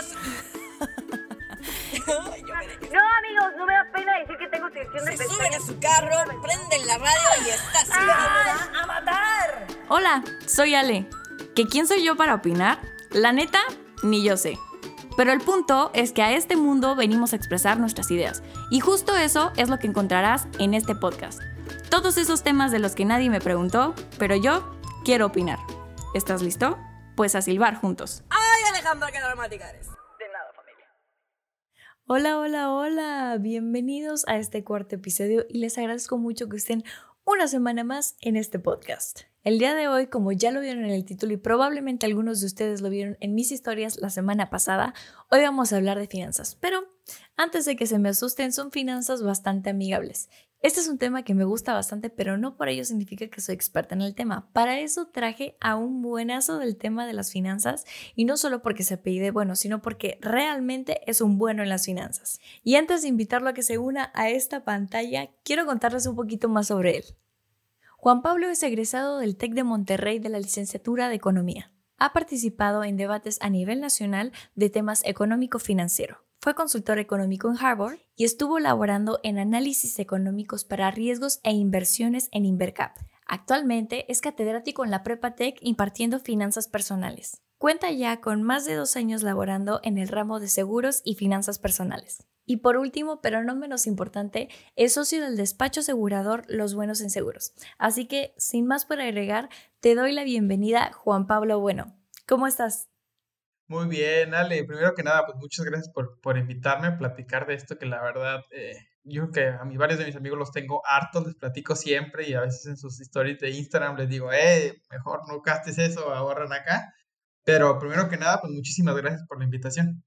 amigos. No, amigos, no me da pena decir que tengo sección de Se suben a su carro, prenden la radio y está así. ¡A matar! Hola, soy Ale. ¿Que quién soy yo para opinar? La neta, ni yo sé. Pero el punto es que a este mundo venimos a expresar nuestras ideas. Y justo eso es lo que encontrarás en este podcast. Todos esos temas de los que nadie me preguntó, pero yo quiero opinar. ¿Estás listo? Pues a silbar juntos. Ay, Alejandra, qué dramática eres. De nada, familia. Hola, hola, hola. Bienvenidos a este cuarto episodio y les agradezco mucho que estén una semana más en este podcast. El día de hoy, como ya lo vieron en el título y probablemente algunos de ustedes lo vieron en mis historias la semana pasada, hoy vamos a hablar de finanzas. Pero antes de que se me asusten, son finanzas bastante amigables. Este es un tema que me gusta bastante, pero no por ello significa que soy experta en el tema. Para eso traje a un buenazo del tema de las finanzas y no solo porque se apellide bueno, sino porque realmente es un bueno en las finanzas. Y antes de invitarlo a que se una a esta pantalla, quiero contarles un poquito más sobre él. Juan Pablo es egresado del TEC de Monterrey de la licenciatura de Economía. Ha participado en debates a nivel nacional de temas económico-financiero. Fue consultor económico en Harvard y estuvo laborando en análisis económicos para riesgos e inversiones en Invercap. Actualmente es catedrático en la Prepa Tech impartiendo finanzas personales. Cuenta ya con más de dos años laborando en el ramo de seguros y finanzas personales. Y por último, pero no menos importante, es socio del despacho asegurador Los Buenos en Seguros. Así que, sin más por agregar, te doy la bienvenida, Juan Pablo Bueno. ¿Cómo estás? Muy bien, Ale. Primero que nada, pues muchas gracias por, por invitarme a platicar de esto que la verdad, eh, yo creo que a mí varios de mis amigos los tengo hartos, les platico siempre y a veces en sus stories de Instagram les digo, eh, mejor no gastes eso, ahorran acá. Pero primero que nada, pues muchísimas gracias por la invitación.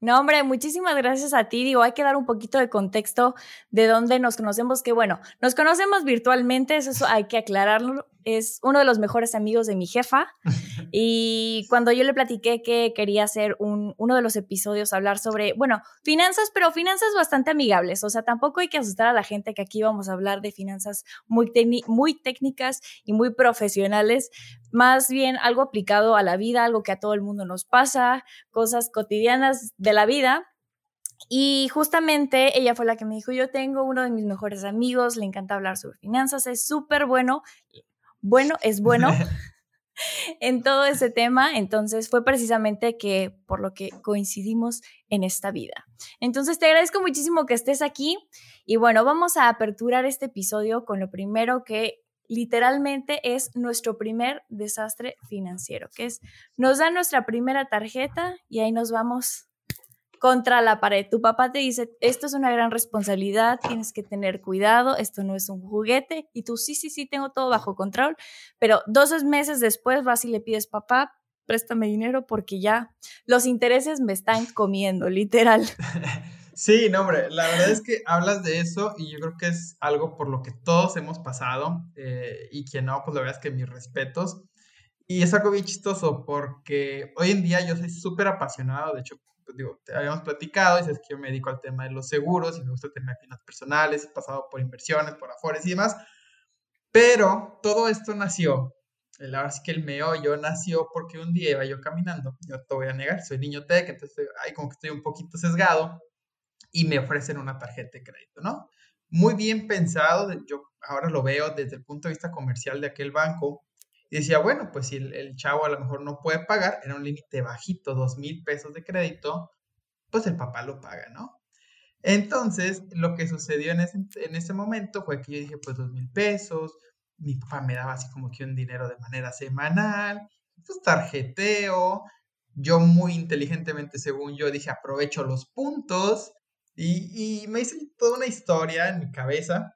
No, hombre, muchísimas gracias a ti. Digo, hay que dar un poquito de contexto de dónde nos conocemos, que bueno, nos conocemos virtualmente, eso hay que aclararlo. Es uno de los mejores amigos de mi jefa. Y cuando yo le platiqué que quería hacer un, uno de los episodios, hablar sobre, bueno, finanzas, pero finanzas bastante amigables. O sea, tampoco hay que asustar a la gente que aquí vamos a hablar de finanzas muy, muy técnicas y muy profesionales. Más bien algo aplicado a la vida, algo que a todo el mundo nos pasa, cosas cotidianas de la vida. Y justamente ella fue la que me dijo, yo tengo uno de mis mejores amigos, le encanta hablar sobre finanzas, es súper bueno, bueno, es bueno en todo ese tema. Entonces fue precisamente que por lo que coincidimos en esta vida. Entonces te agradezco muchísimo que estés aquí y bueno, vamos a aperturar este episodio con lo primero que literalmente es nuestro primer desastre financiero, que es nos dan nuestra primera tarjeta y ahí nos vamos contra la pared. Tu papá te dice, esto es una gran responsabilidad, tienes que tener cuidado, esto no es un juguete. Y tú, sí, sí, sí, tengo todo bajo control. Pero dos meses después vas y le pides, papá, préstame dinero porque ya los intereses me están comiendo, literal. Sí, no, hombre, la verdad es que hablas de eso y yo creo que es algo por lo que todos hemos pasado eh, y quien no, pues la verdad es que mis respetos. Y es algo bien chistoso porque hoy en día yo soy súper apasionado, de hecho, pues digo, te habíamos platicado, dices que yo me dedico al tema de los seguros y me gusta tener finanzas personales, he pasado por inversiones, por afores y demás, pero todo esto nació, la verdad es que el meollo nació porque un día iba yo caminando, yo te voy a negar, soy niño tech, entonces ahí como que estoy un poquito sesgado, y me ofrecen una tarjeta de crédito, ¿no? Muy bien pensado, yo ahora lo veo desde el punto de vista comercial de aquel banco, y decía, bueno, pues si el, chavo a lo mejor no puede pagar, era un límite bajito, dos mil pesos de crédito, pues el papá lo paga, ¿no? Entonces, lo que sucedió en ese, en ese momento fue que yo dije, pues dos mil pesos, mi papá me daba así como que un dinero de manera semanal, pues tarjeteo, yo muy inteligentemente, según yo, dije, aprovecho los puntos, y, me hice toda una historia en mi cabeza.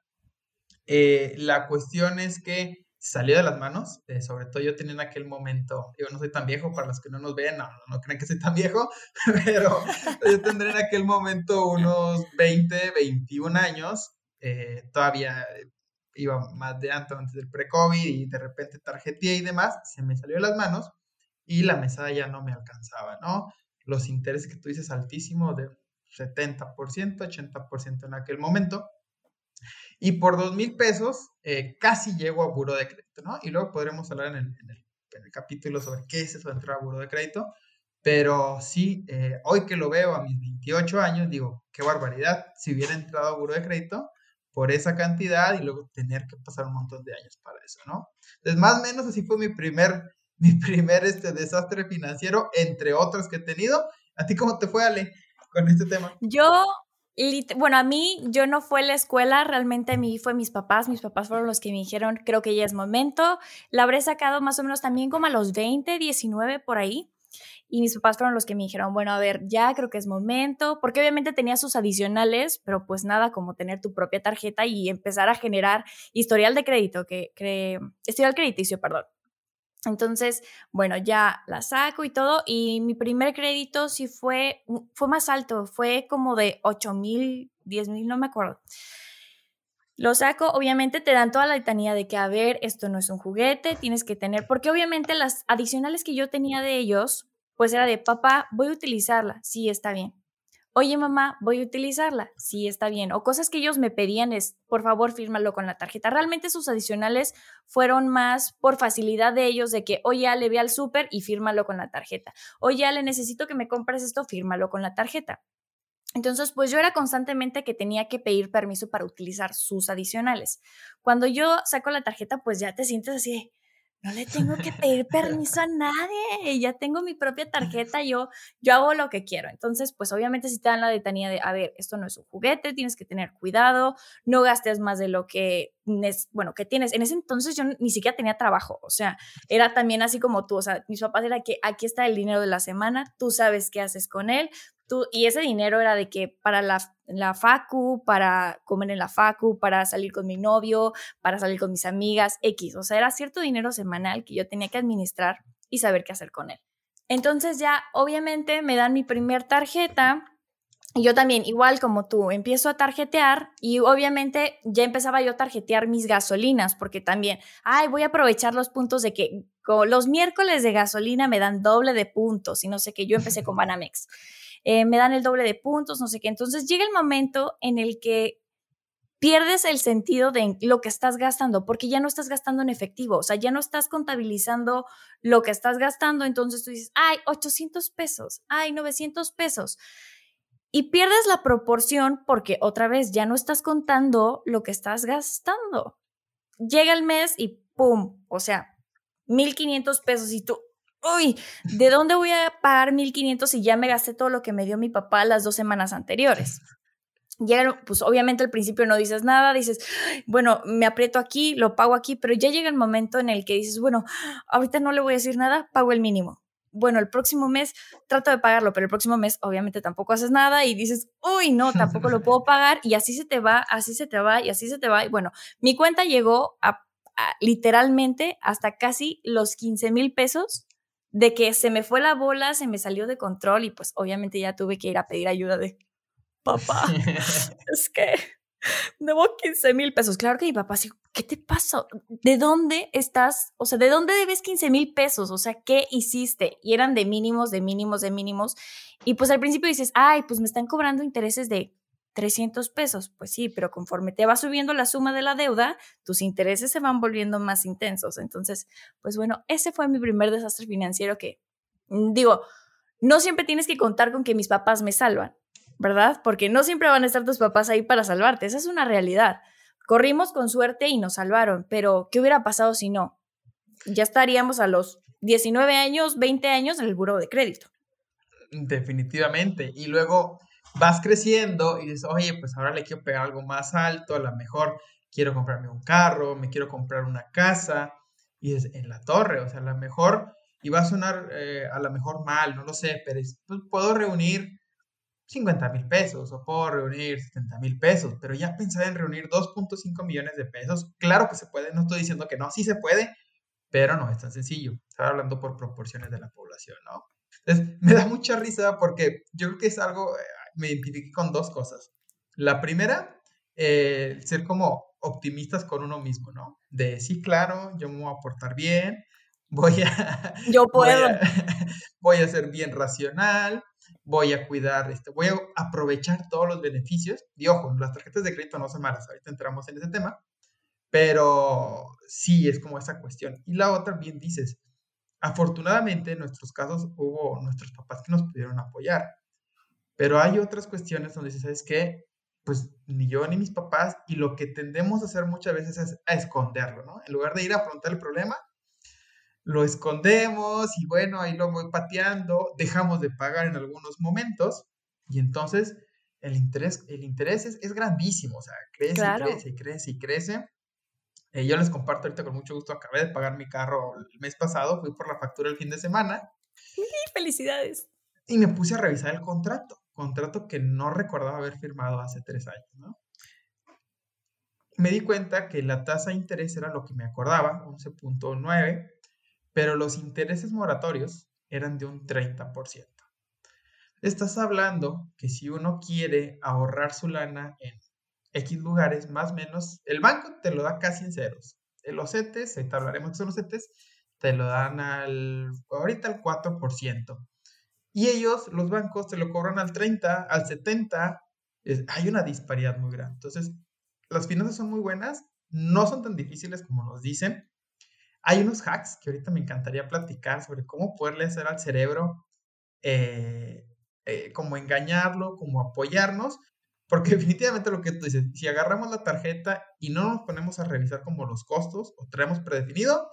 Eh, la cuestión es que salió de las manos, eh, sobre todo yo tenía en aquel momento, yo no soy tan viejo, para los que no nos vean, no, no, creen que soy tan viejo, pero yo tendré en aquel momento unos 20, 21 años, eh, todavía iba más de antes, antes del pre-COVID y de repente tarjetía y demás, se me salió de las manos y la mesada ya no me alcanzaba, ¿no? Los intereses que tú dices altísimos de 70%, 80% en aquel momento. Y por dos mil pesos eh, casi llego a buro de crédito, ¿no? Y luego podremos hablar en el, en, el, capítulo sobre qué es eso de entrar a buro de crédito. Pero sí, eh, hoy que lo veo a mis 28 años, digo, qué barbaridad, si hubiera entrado a buro de crédito por esa cantidad y luego tener que pasar un montón de años para eso, ¿no? Entonces, más o menos así fue mi primer, mi primer este, desastre financiero, entre otros que he tenido. ¿A ti cómo te fue, Ale, con este tema? Yo bueno, a mí yo no fue la escuela, realmente a mí fue mis papás, mis papás fueron los que me dijeron, creo que ya es momento. La habré sacado más o menos también como a los 20, 19 por ahí. Y mis papás fueron los que me dijeron, bueno, a ver, ya creo que es momento, porque obviamente tenía sus adicionales, pero pues nada como tener tu propia tarjeta y empezar a generar historial de crédito, que, que historial crediticio, perdón. Entonces, bueno, ya la saco y todo. Y mi primer crédito sí fue, fue más alto, fue como de 8 mil, 10 mil, no me acuerdo. Lo saco, obviamente te dan toda la letanía de que, a ver, esto no es un juguete, tienes que tener, porque obviamente las adicionales que yo tenía de ellos, pues era de, papá, voy a utilizarla, sí, está bien oye mamá, voy a utilizarla, sí está bien. O cosas que ellos me pedían es, por favor, fírmalo con la tarjeta. Realmente sus adicionales fueron más por facilidad de ellos, de que, oye, le ve al súper y fírmalo con la tarjeta. Oye, le necesito que me compres esto, fírmalo con la tarjeta. Entonces, pues yo era constantemente que tenía que pedir permiso para utilizar sus adicionales. Cuando yo saco la tarjeta, pues ya te sientes así no le tengo que pedir permiso a nadie, ya tengo mi propia tarjeta, yo, yo hago lo que quiero. Entonces, pues obviamente si te dan la detanía de, a ver, esto no es un juguete, tienes que tener cuidado, no gastes más de lo que, bueno, que tienes. En ese entonces yo ni siquiera tenía trabajo, o sea, era también así como tú, o sea, mis papás era que aquí está el dinero de la semana, tú sabes qué haces con él, y ese dinero era de que para la, la facu, para comer en la facu, para salir con mi novio, para salir con mis amigas, X. O sea, era cierto dinero semanal que yo tenía que administrar y saber qué hacer con él. Entonces ya, obviamente, me dan mi primer tarjeta. Y yo también, igual como tú, empiezo a tarjetear y obviamente ya empezaba yo a tarjetear mis gasolinas, porque también, ay, voy a aprovechar los puntos de que los miércoles de gasolina me dan doble de puntos y no sé qué, yo empecé con Banamex. Eh, me dan el doble de puntos, no sé qué. Entonces llega el momento en el que pierdes el sentido de lo que estás gastando, porque ya no estás gastando en efectivo, o sea, ya no estás contabilizando lo que estás gastando, entonces tú dices, ay, 800 pesos, ay, 900 pesos. Y pierdes la proporción porque otra vez ya no estás contando lo que estás gastando. Llega el mes y ¡pum! O sea, 1500 pesos y tú, uy, ¿de dónde voy a pagar 1500 si ya me gasté todo lo que me dio mi papá las dos semanas anteriores? Llega, pues obviamente al principio no dices nada, dices, bueno, me aprieto aquí, lo pago aquí, pero ya llega el momento en el que dices, bueno, ahorita no le voy a decir nada, pago el mínimo. Bueno, el próximo mes trato de pagarlo, pero el próximo mes obviamente tampoco haces nada y dices, uy, no, tampoco lo puedo pagar y así se te va, así se te va y así se te va. Y bueno, mi cuenta llegó a, literalmente hasta casi los 15 mil pesos de que se me fue la bola, se me salió de control y pues obviamente ya tuve que ir a pedir ayuda de papá. es que debo 15 mil pesos. Claro que mi papá dijo, ¿qué te pasó? ¿De dónde estás? O sea, ¿de dónde debes 15 mil pesos? O sea, ¿qué hiciste? Y eran de mínimos, de mínimos, de mínimos. Y pues al principio dices, ay, pues me están cobrando intereses de 300 pesos. Pues sí, pero conforme te va subiendo la suma de la deuda, tus intereses se van volviendo más intensos. Entonces, pues bueno, ese fue mi primer desastre financiero que, mm, digo, no siempre tienes que contar con que mis papás me salvan, ¿verdad? Porque no siempre van a estar tus papás ahí para salvarte. Esa es una realidad. Corrimos con suerte y nos salvaron, pero ¿qué hubiera pasado si no? Ya estaríamos a los 19 años, 20 años en el buro de crédito. Definitivamente. Y luego vas creciendo y dices, oye, pues ahora le quiero pegar algo más alto, a lo mejor quiero comprarme un carro, me quiero comprar una casa, y es en la torre, o sea, a lo mejor, y va a sonar eh, a lo mejor mal, no lo sé, pero pues, puedo reunir 50 mil pesos o puedo reunir 70 mil pesos, pero ya pensar en reunir 2.5 millones de pesos, claro que se puede, no estoy diciendo que no, sí se puede, pero no es tan sencillo, estoy hablando por proporciones de la población, ¿no? Entonces, me da mucha risa porque yo creo que es algo, eh, me identifiqué con dos cosas. La primera, eh, ser como optimistas con uno mismo, ¿no? De sí, claro, yo me voy a portar bien, voy a... Yo puedo. Voy a, ser bien racional, voy a cuidar, este, voy a aprovechar todos los beneficios. Y ojo, las tarjetas de crédito no son malas, ahorita entramos en ese tema, pero sí es como esa cuestión. Y la otra, bien dices, Afortunadamente, en nuestros casos hubo nuestros papás que nos pudieron apoyar, pero hay otras cuestiones donde, ¿sabes qué? Pues ni yo ni mis papás, y lo que tendemos a hacer muchas veces es a esconderlo, ¿no? En lugar de ir a afrontar el problema, lo escondemos y bueno, ahí lo voy pateando, dejamos de pagar en algunos momentos y entonces el interés, el interés es, grandísimo, o sea, crece y crece y crece y crece. Eh, yo les comparto ahorita con mucho gusto, acabé de pagar mi carro el mes pasado, fui por la factura el fin de semana. Felicidades. Y me puse a revisar el contrato, contrato que no recordaba haber firmado hace tres años. Me di cuenta que la tasa de interés era lo que me acordaba, 11.9, pero los intereses moratorios eran de un 30%. Estás hablando que si uno quiere ahorrar su lana en X lugares, más o menos, el banco te lo da casi en ceros. Los CETES, ahorita hablaremos de los CETES, te lo dan al, ahorita al 4%. Y ellos, los bancos, te lo cobran al 30, al 70. hay una disparidad muy grande. Entonces, las finanzas son muy buenas, no son tan difíciles como nos dicen. Hay unos hacks que ahorita me encantaría platicar sobre cómo poderle hacer al cerebro, eh, eh, como engañarlo, como apoyarnos, porque definitivamente lo que tú dices, si agarramos la tarjeta y no nos ponemos a revisar como los costos o traemos predefinido,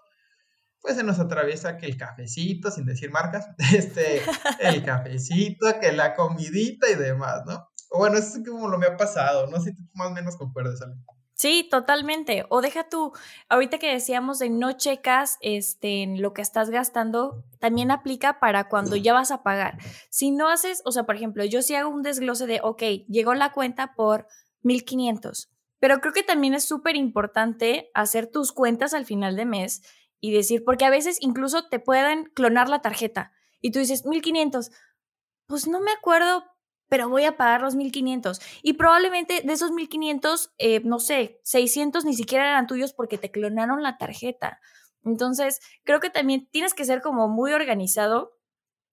pues se nos atraviesa que el cafecito, sin decir marcas, este, el cafecito, que la comidita y demás, ¿no? O bueno, eso es como lo me ha pasado, no si tú más o menos concuerdas algo. Sí, totalmente. O deja tú, ahorita que decíamos de no checas este, en lo que estás gastando, también aplica para cuando ya vas a pagar. Si no haces, o sea, por ejemplo, yo sí hago un desglose de, ok, llegó la cuenta por 1500, pero creo que también es súper importante hacer tus cuentas al final de mes y decir, porque a veces incluso te pueden clonar la tarjeta y tú dices 1500, pues no me acuerdo, pero voy a pagar los 1500. Y probablemente de esos 1500, eh, no sé, 600 ni siquiera eran tuyos porque te clonaron la tarjeta. Entonces, creo que también tienes que ser como muy organizado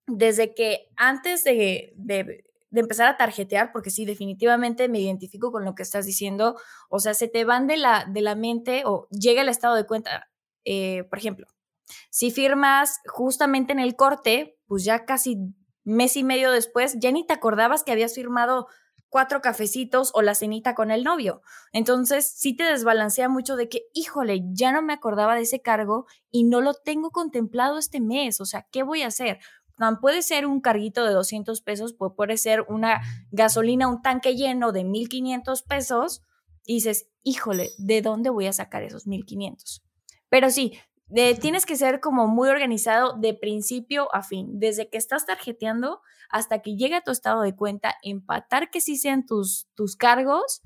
desde que antes de, de, empezar a tarjetear, porque sí, definitivamente me identifico con lo que estás diciendo, o sea, se te van de la, de la mente o llega el estado de cuenta, eh, por ejemplo, si firmas justamente en el corte, pues ya casi mes y medio después, ya ni te acordabas que habías firmado cuatro cafecitos o la cenita con el novio. Entonces, sí te desbalancea mucho de que, híjole, ya no me acordaba de ese cargo y no lo tengo contemplado este mes. O sea, ¿qué voy a hacer? puede ser un carguito de 200 pesos, puede ser una gasolina, un tanque lleno de 1500 pesos. Y dices, híjole, ¿de dónde voy a sacar esos 1500? Pero sí, tienes que ser como muy organizado de principio a fin, desde que estás tarjeteando hasta que llegue a tu estado de cuenta, empatar que sí sean tus, tus cargos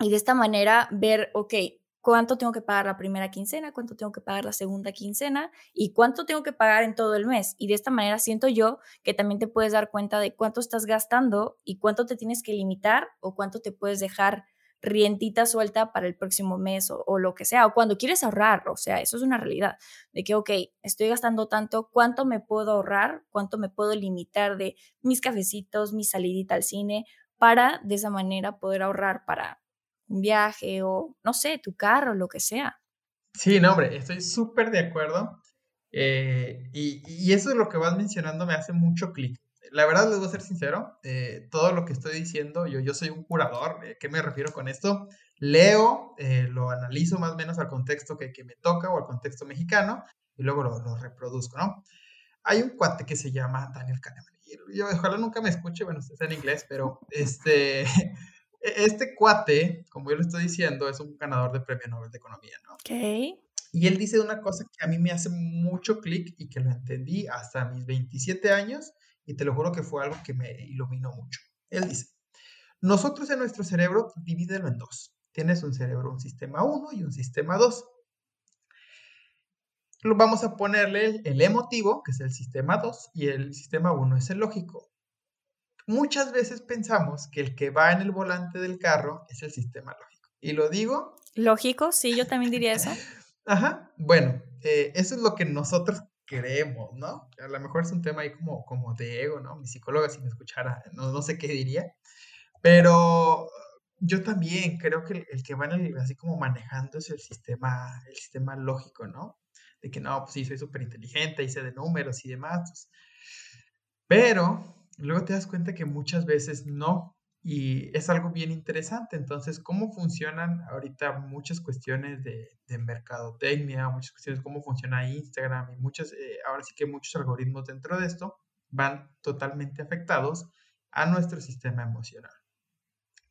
y de esta manera ver, ok, cuánto tengo que pagar la primera quincena, cuánto tengo que pagar la segunda quincena y cuánto tengo que pagar en todo el mes. Y de esta manera siento yo que también te puedes dar cuenta de cuánto estás gastando y cuánto te tienes que limitar o cuánto te puedes dejar rientita suelta para el próximo mes o, lo que sea, o cuando quieres ahorrar, o sea, eso es una realidad, de que, ok, estoy gastando tanto, ¿cuánto me puedo ahorrar? ¿Cuánto me puedo limitar de mis cafecitos, mi salidita al cine, para de esa manera poder ahorrar para un viaje o, no sé, tu carro, lo que sea? Sí, no, hombre, estoy súper de acuerdo. Eh, y, y, eso es lo que vas mencionando me hace mucho clic la verdad les voy a ser sincero, eh, todo lo que estoy diciendo, yo, yo soy un curador, eh, ¿qué me refiero con esto? Leo, eh, lo analizo más o menos al contexto que, que, me toca o al contexto mexicano y luego lo, lo, reproduzco, ¿no? Hay un cuate que se llama Daniel Kahneman. Yo, ojalá nunca me escuche, bueno, está en inglés, pero este, e, este cuate, como yo lo estoy diciendo, es un ganador de premio Nobel de Economía, ¿no? Ok. Y él dice una cosa que a mí me hace mucho clic y que lo entendí hasta mis 27 años y te lo juro que fue algo que me iluminó mucho. Él dice, nosotros en nuestro cerebro divídelo en dos. Tienes un cerebro, un sistema 1 y un sistema 2. Vamos a ponerle el emotivo, que es el sistema 2, y el sistema 1 es el lógico. Muchas veces pensamos que el que va en el volante del carro es el sistema lógico. Y lo digo. Lógico, sí, yo también diría eso. Ajá, bueno, eh, eso es lo que nosotros queremos, ¿no? A lo mejor es un tema ahí como, como de ego, ¿no? Mi psicóloga si me escuchara, no, no sé qué diría, pero yo también creo que el, que van así como manejando es el sistema, el sistema lógico, ¿no? de que no, pues sí, soy súper inteligente y de números y demás. Pues. Pero luego te das cuenta que muchas veces no. Y es algo bien interesante. Entonces, ¿cómo funcionan ahorita muchas cuestiones de, de mercadotecnia, muchas cuestiones, cómo funciona Instagram y muchas, eh, ahora sí que muchos algoritmos dentro de esto van totalmente afectados a nuestro sistema emocional.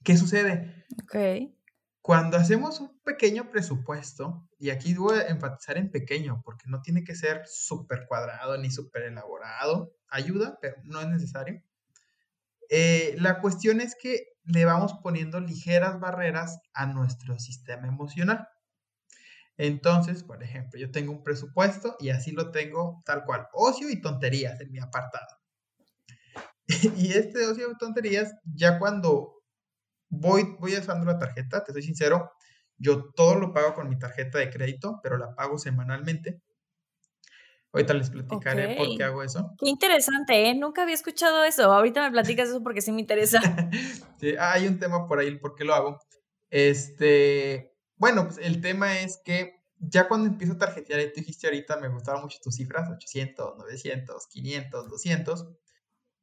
¿Qué sucede? Ok. Cuando hacemos un pequeño presupuesto, y aquí voy a enfatizar en pequeño, porque no tiene que ser súper cuadrado ni súper elaborado, ayuda, pero no es necesario. Eh, la cuestión es que le vamos poniendo ligeras barreras a nuestro sistema emocional. Entonces, por ejemplo, yo tengo un presupuesto y así lo tengo tal cual, ocio y tonterías en mi apartado. y este ocio y tonterías, ya cuando voy, voy usando la tarjeta, te soy sincero, yo todo lo pago con mi tarjeta de crédito, pero la pago semanalmente. Ahorita les platicaré por qué hago eso. Qué interesante, ¿eh? Nunca había escuchado eso. Ahorita me platicas eso porque sí me interesa. sí, hay un tema por ahí, por qué lo hago. Este, bueno, pues el tema es que ya cuando empiezo a tarjetear, tú dijiste ahorita, me gustaban mucho tus cifras, 800, 900, 500, 200.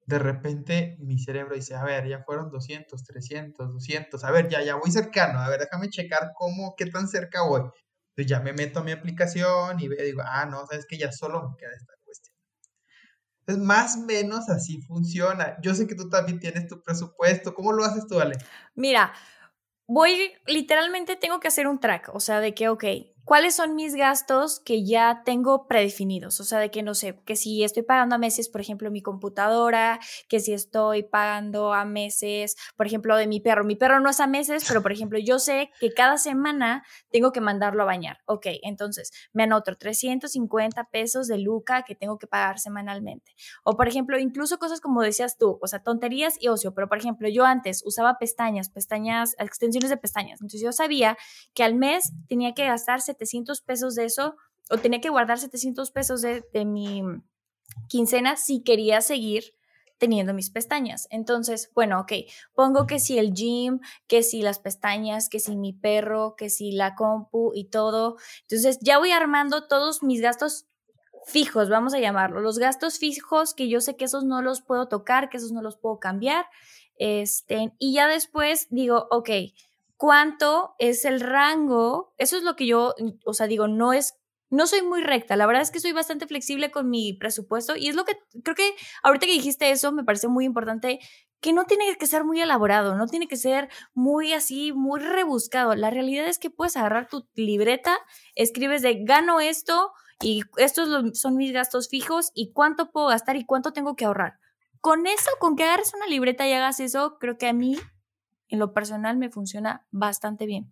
De repente mi cerebro dice, a ver, ya fueron 200, 300, 200, a ver, ya, ya voy cercano, a ver, déjame checar cómo, qué tan cerca voy. Entonces ya me meto a mi aplicación y veo, digo, ah, no, sabes que ya solo me queda esta cuestión. Entonces, más o menos así funciona. Yo sé que tú también tienes tu presupuesto. ¿Cómo lo haces tú, Ale? Mira, voy, literalmente tengo que hacer un track, o sea, de que, ok, ¿cuáles son mis gastos que ya tengo predefinidos? O sea, de que no sé, que si estoy pagando a meses, por ejemplo, mi computadora, que si estoy pagando a meses, por ejemplo, de mi perro. Mi perro no es a meses, pero por ejemplo, yo sé que cada semana tengo que mandarlo a bañar. Ok, entonces me anoto 350 pesos de Luca que tengo que pagar semanalmente. O por ejemplo, incluso cosas como decías tú, o sea, tonterías y ocio, pero por ejemplo, yo antes usaba pestañas, pestañas, extensiones de pestañas. Entonces yo sabía que al mes tenía que gastarse 700 pesos de eso o tenía que guardar 700 pesos de, mi quincena si quería seguir teniendo mis pestañas. Entonces, bueno, ok, pongo que si el gym, que si las pestañas, que si mi perro, que si la compu y todo. Entonces, ya voy armando todos mis gastos fijos, vamos a llamarlo, los gastos fijos que yo sé que esos no los puedo tocar, que esos no los puedo cambiar. Este, y ya después digo, ok, cuánto es el rango. Eso es lo que yo, o sea, digo, no es, no soy muy recta. La verdad es que soy bastante flexible con mi presupuesto y es lo que creo que ahorita que dijiste eso me parece muy importante que no tiene que ser muy elaborado, no tiene que ser muy así, muy rebuscado. La realidad es que puedes agarrar tu libreta, escribes de gano esto y estos son mis gastos fijos y cuánto puedo gastar y cuánto tengo que ahorrar. Con eso, con que agarres una libreta y hagas eso, creo que a mí en lo personal me funciona bastante bien.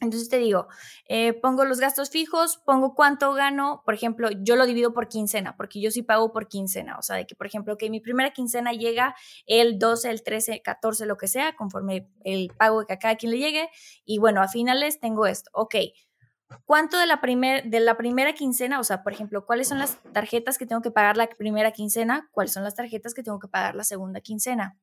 Entonces te digo, eh, pongo los gastos fijos, pongo cuánto gano, por ejemplo, yo lo divido por quincena, porque yo sí pago por quincena, o sea, de que, por ejemplo, que mi primera quincena llega el 12, el 13, 14, lo que sea, conforme el pago que a cada quien le llegue, y bueno, a finales tengo esto, ok, ¿cuánto de la, primer, de la primera quincena, o sea, por ejemplo, cuáles son las tarjetas que tengo que pagar la primera quincena, cuáles son las tarjetas que tengo que pagar la segunda quincena?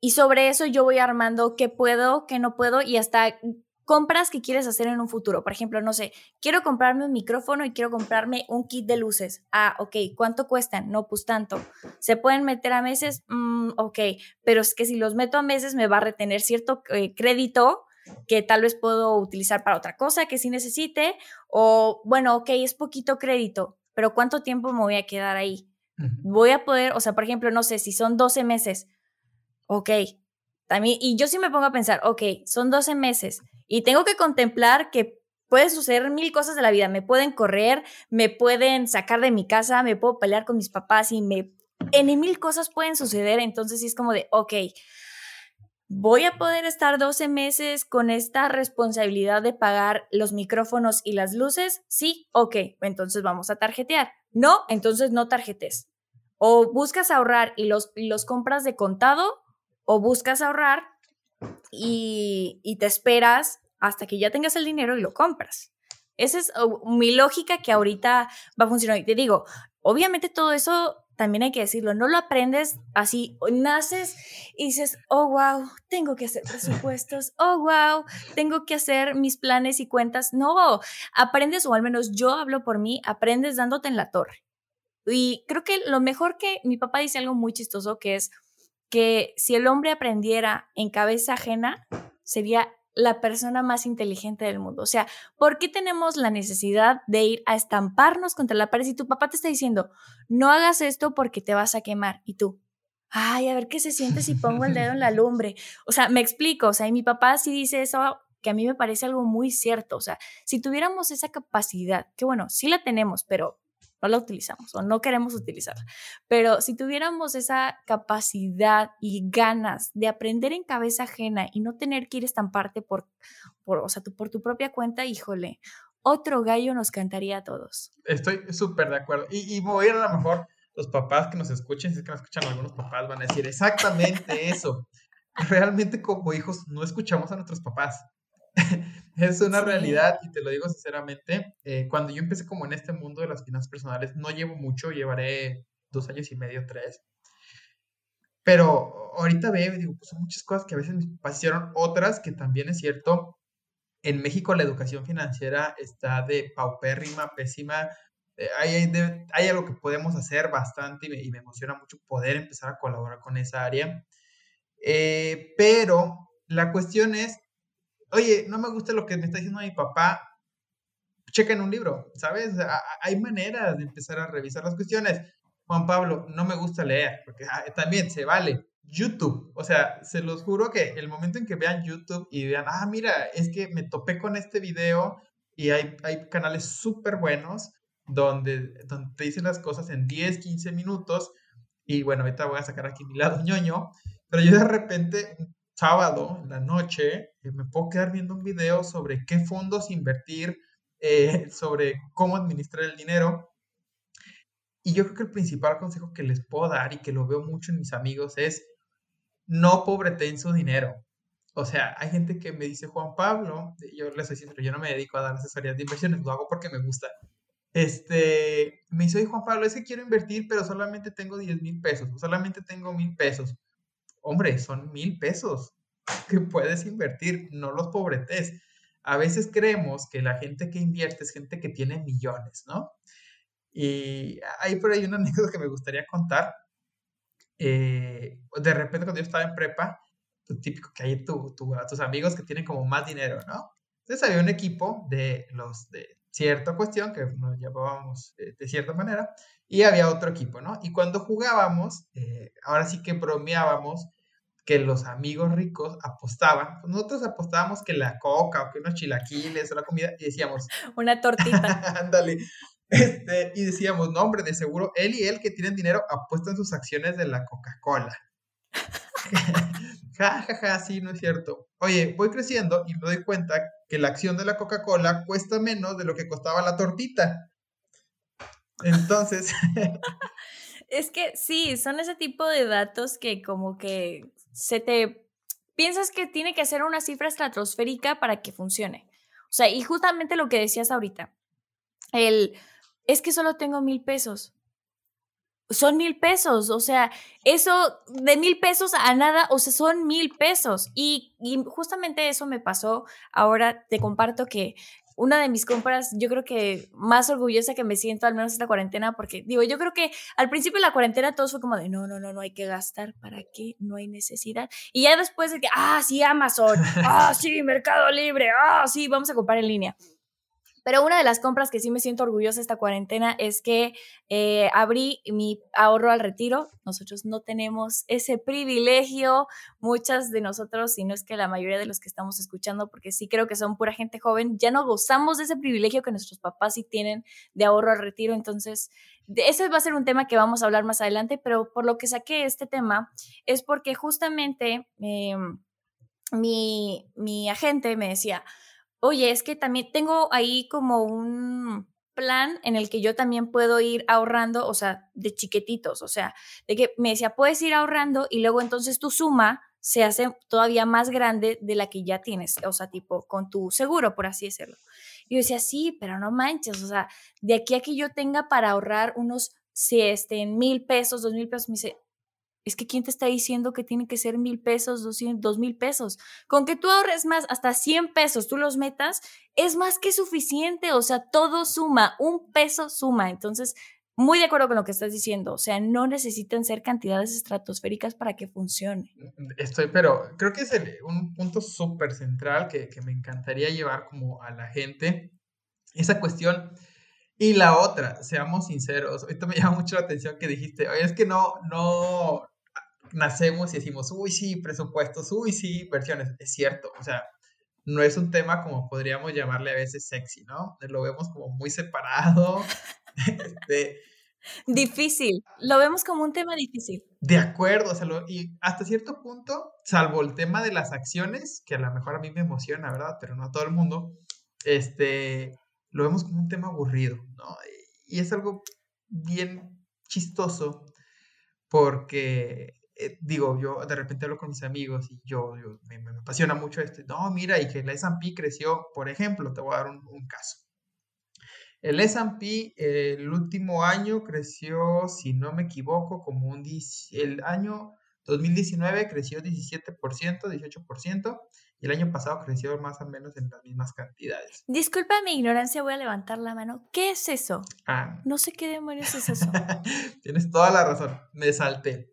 Y sobre eso yo voy armando qué puedo, qué no puedo y hasta compras que quieres hacer en un futuro. Por ejemplo, no sé, quiero comprarme un micrófono y quiero comprarme un kit de luces. Ah, ok, ¿cuánto cuestan? No, pues tanto. ¿Se pueden meter a meses? Mm, ok, pero es que si los meto a meses me va a retener cierto eh, crédito que tal vez puedo utilizar para otra cosa que sí necesite. O bueno, ok, es poquito crédito, pero ¿cuánto tiempo me voy a quedar ahí? Voy a poder, o sea, por ejemplo, no sé, si son 12 meses, ok, también, y yo sí me pongo a pensar, ok, son 12 meses y tengo que contemplar que pueden suceder mil cosas de la vida, me pueden correr, me pueden sacar de mi casa, me puedo pelear con mis papás y me, en mil cosas pueden suceder, entonces sí es como de, ok, voy a poder estar 12 meses con esta responsabilidad de pagar los micrófonos y las luces, sí, ok, entonces vamos a tarjetear, no, entonces no tarjetes. O buscas ahorrar y los, y los compras de contado o buscas ahorrar y, te esperas hasta que ya tengas el dinero y lo compras. Esa es mi lógica que ahorita va a funcionar. Y te digo, obviamente todo eso también hay que decirlo, no lo aprendes así, naces y dices, oh, wow, tengo que hacer presupuestos, oh, wow, tengo que hacer mis planes y cuentas. No, aprendes, o al menos yo hablo por mí, aprendes dándote en la torre. Y creo que lo mejor que mi papá dice algo muy chistoso, que es que si el hombre aprendiera en cabeza ajena, sería la persona más inteligente del mundo. O sea, ¿por qué tenemos la necesidad de ir a estamparnos contra la pared si tu papá te está diciendo, no hagas esto porque te vas a quemar? Y tú, ay, a ver qué se siente si pongo el dedo en la lumbre. O sea, me explico, o sea, y mi papá sí dice eso que a mí me parece algo muy cierto. O sea, si tuviéramos esa capacidad, que bueno, sí la tenemos, pero no la utilizamos o no queremos utilizarla. Pero si tuviéramos esa capacidad y ganas de aprender en cabeza ajena y no tener que ir estamparte por, por, o sea, por tu propia cuenta, híjole, otro gallo nos cantaría a todos. Estoy súper de acuerdo. Y, y voy a a lo mejor los papás que nos escuchen, si es que nos escuchan algunos papás, van a decir exactamente eso. Realmente como hijos no escuchamos a nuestros papás. es una realidad y te lo digo sinceramente. Eh, cuando yo empecé como en este mundo de las finanzas personales, no llevo mucho, llevaré dos años y medio, tres. Pero ahorita veo y digo, pues son muchas cosas que a veces me pasaron, otras que también es cierto. En México la educación financiera está de paupérrima, pésima. Eh, hay, hay, algo que podemos hacer bastante y me, y me, emociona mucho poder empezar a colaborar con esa área. Eh, pero la cuestión es oye, no me gusta lo que me está diciendo mi papá, checa en un libro, ¿sabes? Hay maneras de empezar a revisar las cuestiones. Juan Pablo, no me gusta leer, porque ah, también se vale. YouTube, o sea, se los juro que el momento en que vean YouTube y vean, ah, mira, es que me topé con este video y hay, hay canales súper buenos donde, donde te dicen las cosas en 10, 15 minutos y bueno, ahorita voy a sacar aquí mi lado ñoño, pero yo de repente sábado en la noche eh, me puedo quedar viendo un video sobre qué fondos invertir, eh, sobre cómo administrar el dinero. Y yo creo que el principal consejo que les puedo dar y que lo veo mucho en mis amigos es no pobreten su dinero. O sea, hay gente que me dice, Juan Pablo, yo les soy sincero, yo no me dedico a dar asesorías de inversiones, lo hago porque me gusta. Este, me dice, Juan Pablo, es que quiero invertir, pero solamente tengo 10 mil pesos, solamente tengo mil pesos hombre, son mil pesos que puedes invertir, no los pobretes. A veces creemos que la gente que invierte es gente que tiene millones, ¿no? Y hay por ahí una anécdota que me gustaría contar. Eh, de repente cuando yo estaba en prepa, pues, típico que hay tu, tus amigos que tienen como más dinero, ¿no? Entonces había un equipo de los de cierta cuestión que nos llevábamos de, cierta manera y había otro equipo, ¿no? Y cuando jugábamos, eh, ahora sí que bromeábamos que los amigos ricos apostaban, pues nosotros apostábamos que la coca o que unos chilaquiles o la comida y decíamos... Una tortita. Ándale. Este, y decíamos, no, hombre, de seguro él y él que tienen dinero apuestan sus acciones de la Coca-Cola. ja, ja, ja, sí, no es cierto. Oye, voy creciendo y me doy cuenta que la acción de la Coca-Cola cuesta menos de lo que costaba la tortita. Entonces... es que sí, son ese tipo de datos que como que se te... Piensas que tiene que ser una cifra estratosférica para que funcione. O sea, y justamente lo que decías ahorita, el, es que solo tengo mil pesos son mil pesos, o sea, eso de mil pesos a nada, o sea, son mil pesos. Y, justamente eso me pasó. Ahora te comparto que una de mis compras, yo creo que más orgullosa que me siento, al menos esta cuarentena, porque digo, yo creo que al principio de la cuarentena todo fue como de, no, no, no, no hay que gastar, ¿para qué? No hay necesidad. Y ya después de que, ah, sí, Amazon, ah, sí, Mercado Libre, ah, sí, vamos a comprar en línea. Pero una de las compras que sí me siento orgullosa esta cuarentena es que eh, abrí mi ahorro al retiro. Nosotros no tenemos ese privilegio, muchas de nosotros, si no es que la mayoría de los que estamos escuchando, porque sí creo que son pura gente joven, ya no gozamos de ese privilegio que nuestros papás sí tienen de ahorro al retiro. Entonces, ese va a ser un tema que vamos a hablar más adelante, pero por lo que saqué este tema es porque justamente em, mi, mi agente me decía, oye, es que también tengo ahí como un plan en el que yo también puedo ir ahorrando, o sea, de chiquetitos, o sea, de que me decía, puedes ir ahorrando y luego entonces tu suma se hace todavía más grande de la que ya tienes, o sea, tipo con tu seguro, por así decirlo. Y yo decía, sí, pero no manches, o sea, de aquí a que yo tenga para ahorrar unos si este, mil pesos, dos mil pesos, me dice, es que ¿quién te está diciendo que tiene que ser mil pesos, dos mil pesos? Con que tú ahorres más, hasta 100 pesos, tú los metas, es más que suficiente. O sea, todo suma, un peso suma. Entonces, muy de acuerdo con lo que estás diciendo. O sea, no necesitan ser cantidades estratosféricas para que funcione. Estoy, pero creo que es un punto súper central que, que me encantaría llevar como a la gente. Esa cuestión y la otra, seamos sinceros, ahorita me llama mucho la atención que dijiste, oye, es que no, no nacemos y decimos, uy, sí, presupuestos, uy, sí, inversiones. Es cierto, o sea, no es un tema como podríamos llamarle a veces sexy, ¿no? Lo vemos como muy separado. este, difícil, lo vemos como un tema difícil. De acuerdo, o sea, y hasta cierto punto, salvo el tema de las acciones, que a lo mejor a mí me emociona, ¿verdad? Pero no a todo el mundo, este, lo vemos como un tema aburrido, ¿no? Y es algo bien chistoso porque, eh, digo, yo de repente hablo con mis amigos y yo, me, apasiona mucho esto. No, mira, y que el S&P creció, por ejemplo, te voy a dar un, caso. El S&P el último año creció, si no me equivoco, como un... El año 2019 creció 17%, 18%, y el año pasado creció más o menos en las mismas cantidades. Disculpa mi ignorancia, voy a levantar la mano. ¿Qué es eso? Ah. No sé qué demonios es eso. Tienes toda la razón, me salté.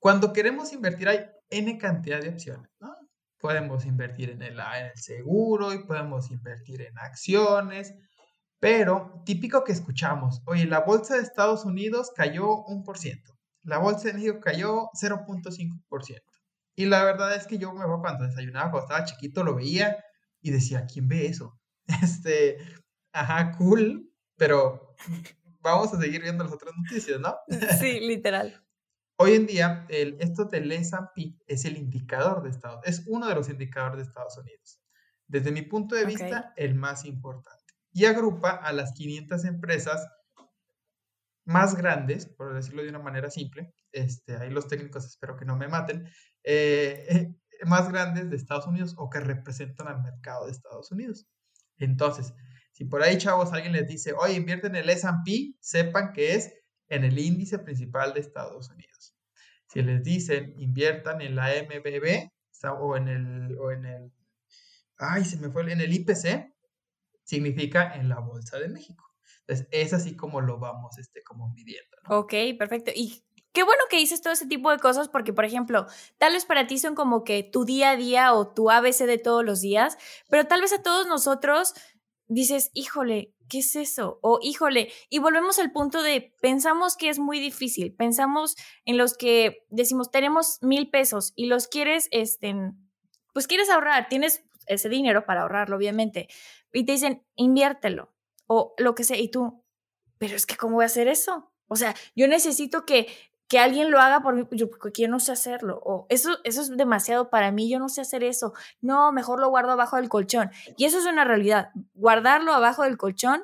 Cuando queremos invertir hay N cantidad de opciones, ¿no? Podemos invertir en el, en el seguro y podemos invertir en acciones, pero típico que escuchamos, oye, la bolsa de Estados Unidos cayó un por ciento, la bolsa de México cayó 0.5%. Y la verdad es que yo me acuerdo cuando desayunaba, cuando estaba chiquito, lo veía y decía, ¿quién ve eso? Este, ajá, cool, pero vamos a seguir viendo las otras noticias, ¿no? Sí, literal. Hoy en día, el, esto del S&P es el indicador de Estados es uno de los indicadores de Estados Unidos. Desde mi punto de vista, el más importante. Y agrupa a las 500 empresas más grandes, por decirlo de una manera simple, este, ahí los técnicos espero que no me maten, eh, más grandes de Estados Unidos o que representan al mercado de Estados Unidos. Entonces, si por ahí, chavos, alguien les dice, oye, invierte en el S&P, sepan que es en el índice principal de Estados Unidos. Si les dicen, inviertan en la MBB o en el, o en el, ay, se me fue, en el IPC, significa en la Bolsa de México. Entonces, es así como lo vamos, este, como midiendo. Ok, perfecto. Y Qué bueno que dices todo ese tipo de cosas porque, por ejemplo, tal vez para ti son como que tu día a día o tu ABC de todos los días, pero tal vez a todos nosotros dices, híjole, ¿qué es eso? O híjole, y volvemos al punto de pensamos que es muy difícil, pensamos en los que decimos, tenemos mil pesos y los quieres, este, pues quieres ahorrar, tienes ese dinero para ahorrarlo, obviamente, y te dicen, inviértelo o lo que sea, y tú, pero es que, ¿cómo voy a hacer eso? O sea, yo necesito que que alguien lo haga por mí, yo, porque yo no sé hacerlo, o eso, eso es demasiado para mí, yo no sé hacer eso, no, mejor lo guardo abajo del colchón. Y eso es una realidad, guardarlo abajo del colchón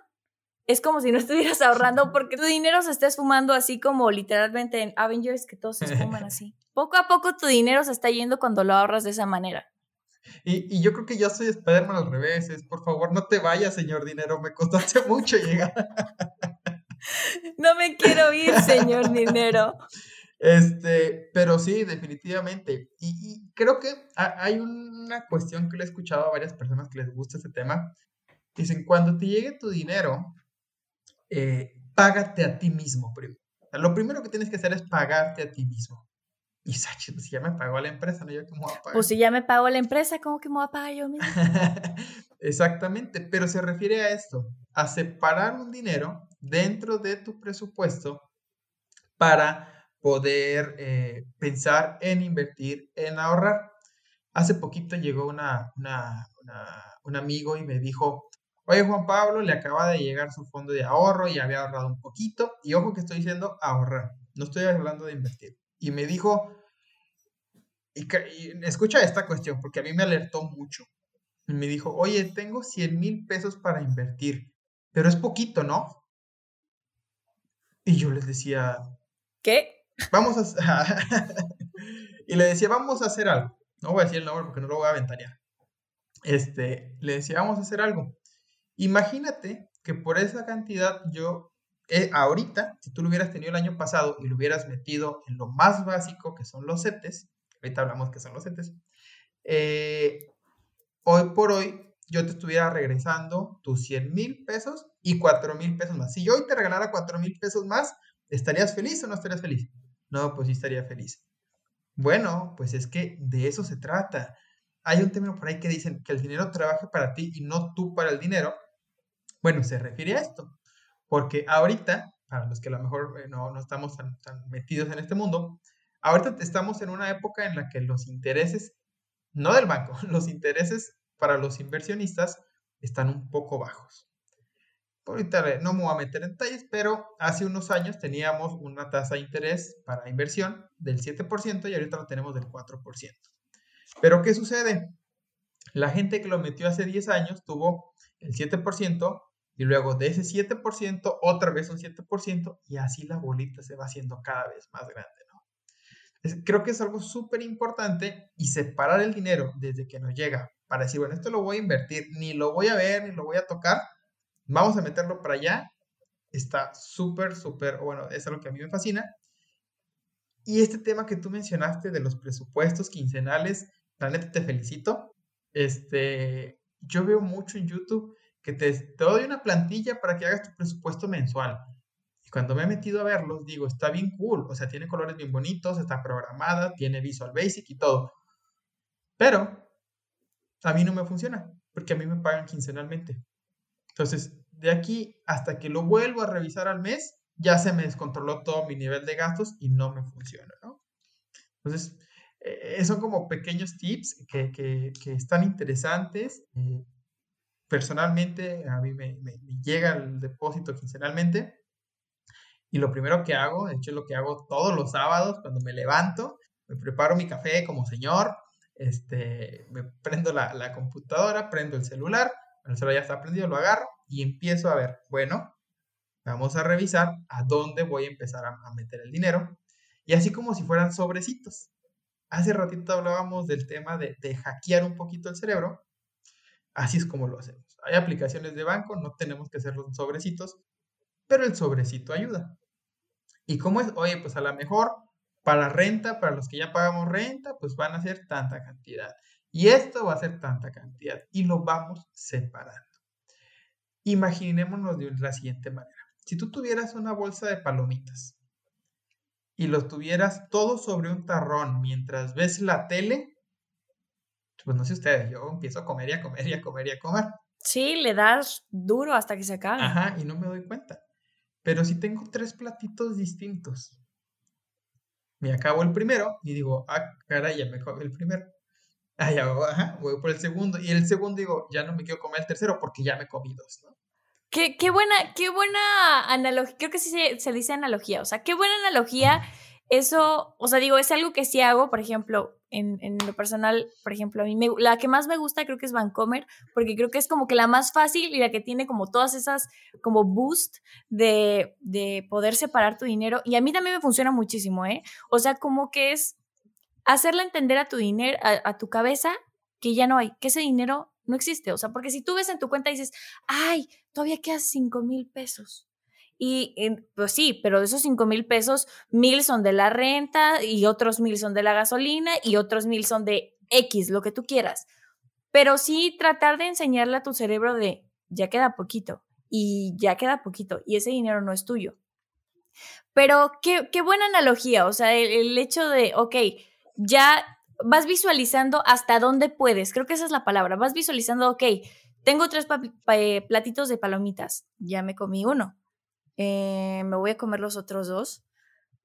es como si no estuvieras ahorrando porque tu dinero se está esfumando así como literalmente en Avengers que todos se esfuman así. Poco a poco tu dinero se está yendo cuando lo ahorras de esa manera. Y, y yo creo que yo soy Spider-Man al revés, es por favor no te vayas, señor dinero, me costaste mucho llegar. No me quiero ir, señor dinero. Este, pero sí, definitivamente. Y, creo que hay una cuestión que le he escuchado a varias personas que les gusta este tema. Dicen, cuando te llegue tu dinero, eh, págate a ti mismo primero. lo primero que tienes que hacer es pagarte a ti mismo. Y Sachi, pues si ya me pagó la empresa, ¿no? Yo cómo voy a pagar. Pues si ya me pagó la empresa, ¿cómo que me voy a pagar yo mismo? Exactamente, pero se refiere a esto, a separar un dinero dentro de tu presupuesto para poder eh, pensar en invertir, en ahorrar. Hace poquito llegó un amigo y me dijo, oye Juan Pablo, le acaba de llegar su fondo de ahorro y había ahorrado un poquito. Y ojo que estoy diciendo ahorrar, no estoy hablando de invertir. Y me dijo, escucha esta cuestión porque a mí me alertó mucho. Y me dijo, oye, tengo 100 mil pesos para invertir, pero es poquito, ¿no? Y yo les decía, ¿qué? Vamos a... y le decía, vamos a hacer algo. No voy a decir el nombre porque no lo voy a aventanear. Este, le decía, vamos a hacer algo. Imagínate que por esa cantidad yo eh, ahorita, si tú lo hubieras tenido el año pasado y lo hubieras metido en lo más básico, que son los CETES, ahorita hablamos que son los CETES, eh, hoy por hoy yo te estuviera regresando tus 100 mil pesos y 4 mil pesos más. Si yo hoy te regalara 4 mil pesos más, ¿estarías feliz o no estarías feliz? No, pues sí estaría feliz. Bueno, pues es que de eso se trata. Hay un término por ahí que dicen que el dinero trabaje para ti y no tú para el dinero. Bueno, se refiere a esto. Porque ahorita, para los que a lo mejor eh, no, no estamos tan, tan metidos en este mundo, ahorita estamos en una época en la que los intereses, no del banco, los intereses para los inversionistas están un poco bajos. Ahorita no me voy a meter en detalles, pero hace unos años teníamos una tasa de interés para inversión del 7% y ahorita lo tenemos del 4%. Pero ¿qué sucede? La gente que lo metió hace 10 años tuvo el 7% y luego de ese 7% otra vez un 7% y así la bolita se va haciendo cada vez más grande. creo que es algo súper importante y separar el dinero desde que nos llega para decir, bueno, esto lo voy a invertir, ni lo voy a ver, ni lo voy a tocar, vamos a meterlo para allá. Está súper, súper, bueno, es algo que a mí me fascina. Y este tema que tú mencionaste de los presupuestos quincenales, la neta te felicito. Este, yo veo mucho en YouTube que te, te doy una plantilla para que hagas tu presupuesto mensual. Y cuando me he metido a verlos, digo, está bien cool. O sea, tiene colores bien bonitos, está programada, tiene Visual Basic y todo. Pero a mí no me funciona, porque a mí me pagan quincenalmente. Entonces, de aquí hasta que lo vuelvo a revisar al mes, ya se me descontroló todo mi nivel de gastos y no me funciona, ¿no? Entonces, eh, son como pequeños tips que, que, que están interesantes. Eh, personalmente, a mí me, llega el depósito quincenalmente y lo primero que hago, de hecho lo que hago todos los sábados cuando me levanto, me preparo mi café como señor, este, me prendo la, la computadora, prendo el celular, el celular ya está prendido, lo agarro y empiezo a ver, bueno, vamos a revisar a dónde voy a empezar a, meter el dinero. Y así como si fueran sobrecitos. Hace ratito hablábamos del tema de, de, hackear un poquito el cerebro. Así es como lo hacemos. Hay aplicaciones de banco, no tenemos que hacerlos en sobrecitos, pero el sobrecito ayuda. ¿Y cómo es? Oye, pues a lo mejor para renta, para los que ya pagamos renta, pues van a ser tanta cantidad. Y esto va a ser tanta cantidad. Y lo vamos separando. Imaginémonos de la siguiente manera. Si tú tuvieras una bolsa de palomitas y los tuvieras todo sobre un tarrón mientras ves la tele, pues no sé ustedes, yo empiezo a comer y a comer y a comer y a comer. Sí, le das duro hasta que se acabe. Ajá, y no me doy cuenta. Pero si tengo tres platitos distintos me acabo el primero y digo, ah, ya me acabo el primero. Ah, ya ajá, voy por el segundo. Y el segundo digo, ya no me quiero comer el tercero porque ya me comí dos, ¿no? Qué, qué buena, qué buena analogía, creo que sí se, se dice analogía, o sea, qué buena analogía. Eso, o sea, digo, es algo que sí hago, por ejemplo, en, en lo personal, por ejemplo, a mí me, la que más me gusta creo que es Vancomer, porque creo que es como que la más fácil y la que tiene como todas esas como boost de, de poder separar tu dinero. Y a mí también me funciona muchísimo, ¿eh? O sea, como que es hacerle entender a tu dinero, a, tu cabeza que ya no hay, que ese dinero no existe. O sea, porque si tú ves en tu cuenta y dices, ay, todavía quedan cinco mil pesos y pues sí, pero de esos 5 mil pesos, mil son de la renta y otros mil son de la gasolina y otros mil son de X, lo que tú quieras. Pero sí tratar de enseñarle a tu cerebro de, ya queda poquito y ya queda poquito y ese dinero no es tuyo. Pero qué, qué buena analogía, o sea, el, el hecho de, ok, ya vas visualizando hasta dónde puedes, creo que esa es la palabra, vas visualizando, ok, tengo tres platitos de palomitas, ya me comí uno eh, me voy a comer los otros dos.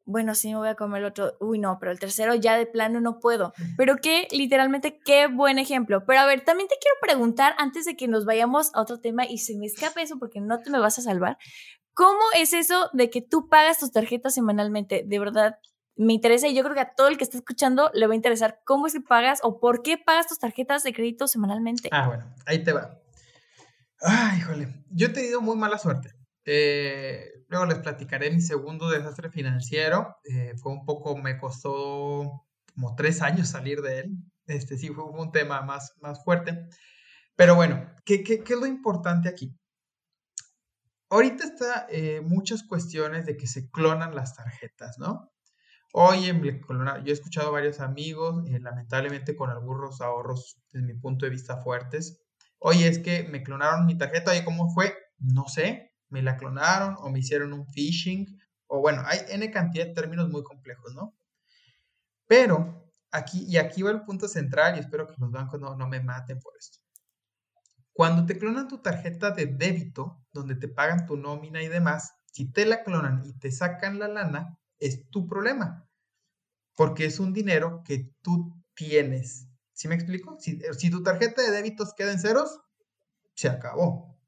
Bueno, sí, me voy a comer el otro. Uy, no, pero el tercero ya de plano no puedo. Pero qué, literalmente, qué buen ejemplo. Pero a ver, también te quiero preguntar, antes de que nos vayamos a otro tema y se me escape eso porque no te me vas a salvar, ¿cómo es eso de que tú pagas tus tarjetas semanalmente? De verdad, me interesa y yo creo que a todo el que está escuchando le va a interesar cómo es que pagas o por qué pagas tus tarjetas de crédito semanalmente. Ah, bueno, ahí te va. Ay, híjole, yo he tenido muy mala suerte. Eh, luego les platicaré mi segundo desastre financiero. Eh, fue un poco, me costó como tres años salir de él. Este sí fue un tema más, más fuerte. Pero bueno, ¿qué, qué, qué es lo importante aquí? ahorita está eh, muchas cuestiones de que se clonan las tarjetas, ¿no? Oye, yo he escuchado a varios amigos, eh, lamentablemente con algunos ahorros, desde mi punto de vista, fuertes. Oye, es que me clonaron mi tarjeta, oye, ¿cómo fue? No sé, me la clonaron o me hicieron un phishing, o bueno, hay N cantidad de términos muy complejos, ¿no? Pero aquí, y aquí va el punto central, y espero que los bancos no, no me maten por esto. Cuando te clonan tu tarjeta de débito, donde te pagan tu nómina y demás, si te la clonan y te sacan la lana, es tu problema, porque es un dinero que tú tienes. ¿Sí me explico? Si, si tu tarjeta de débitos queda en ceros, se acabó.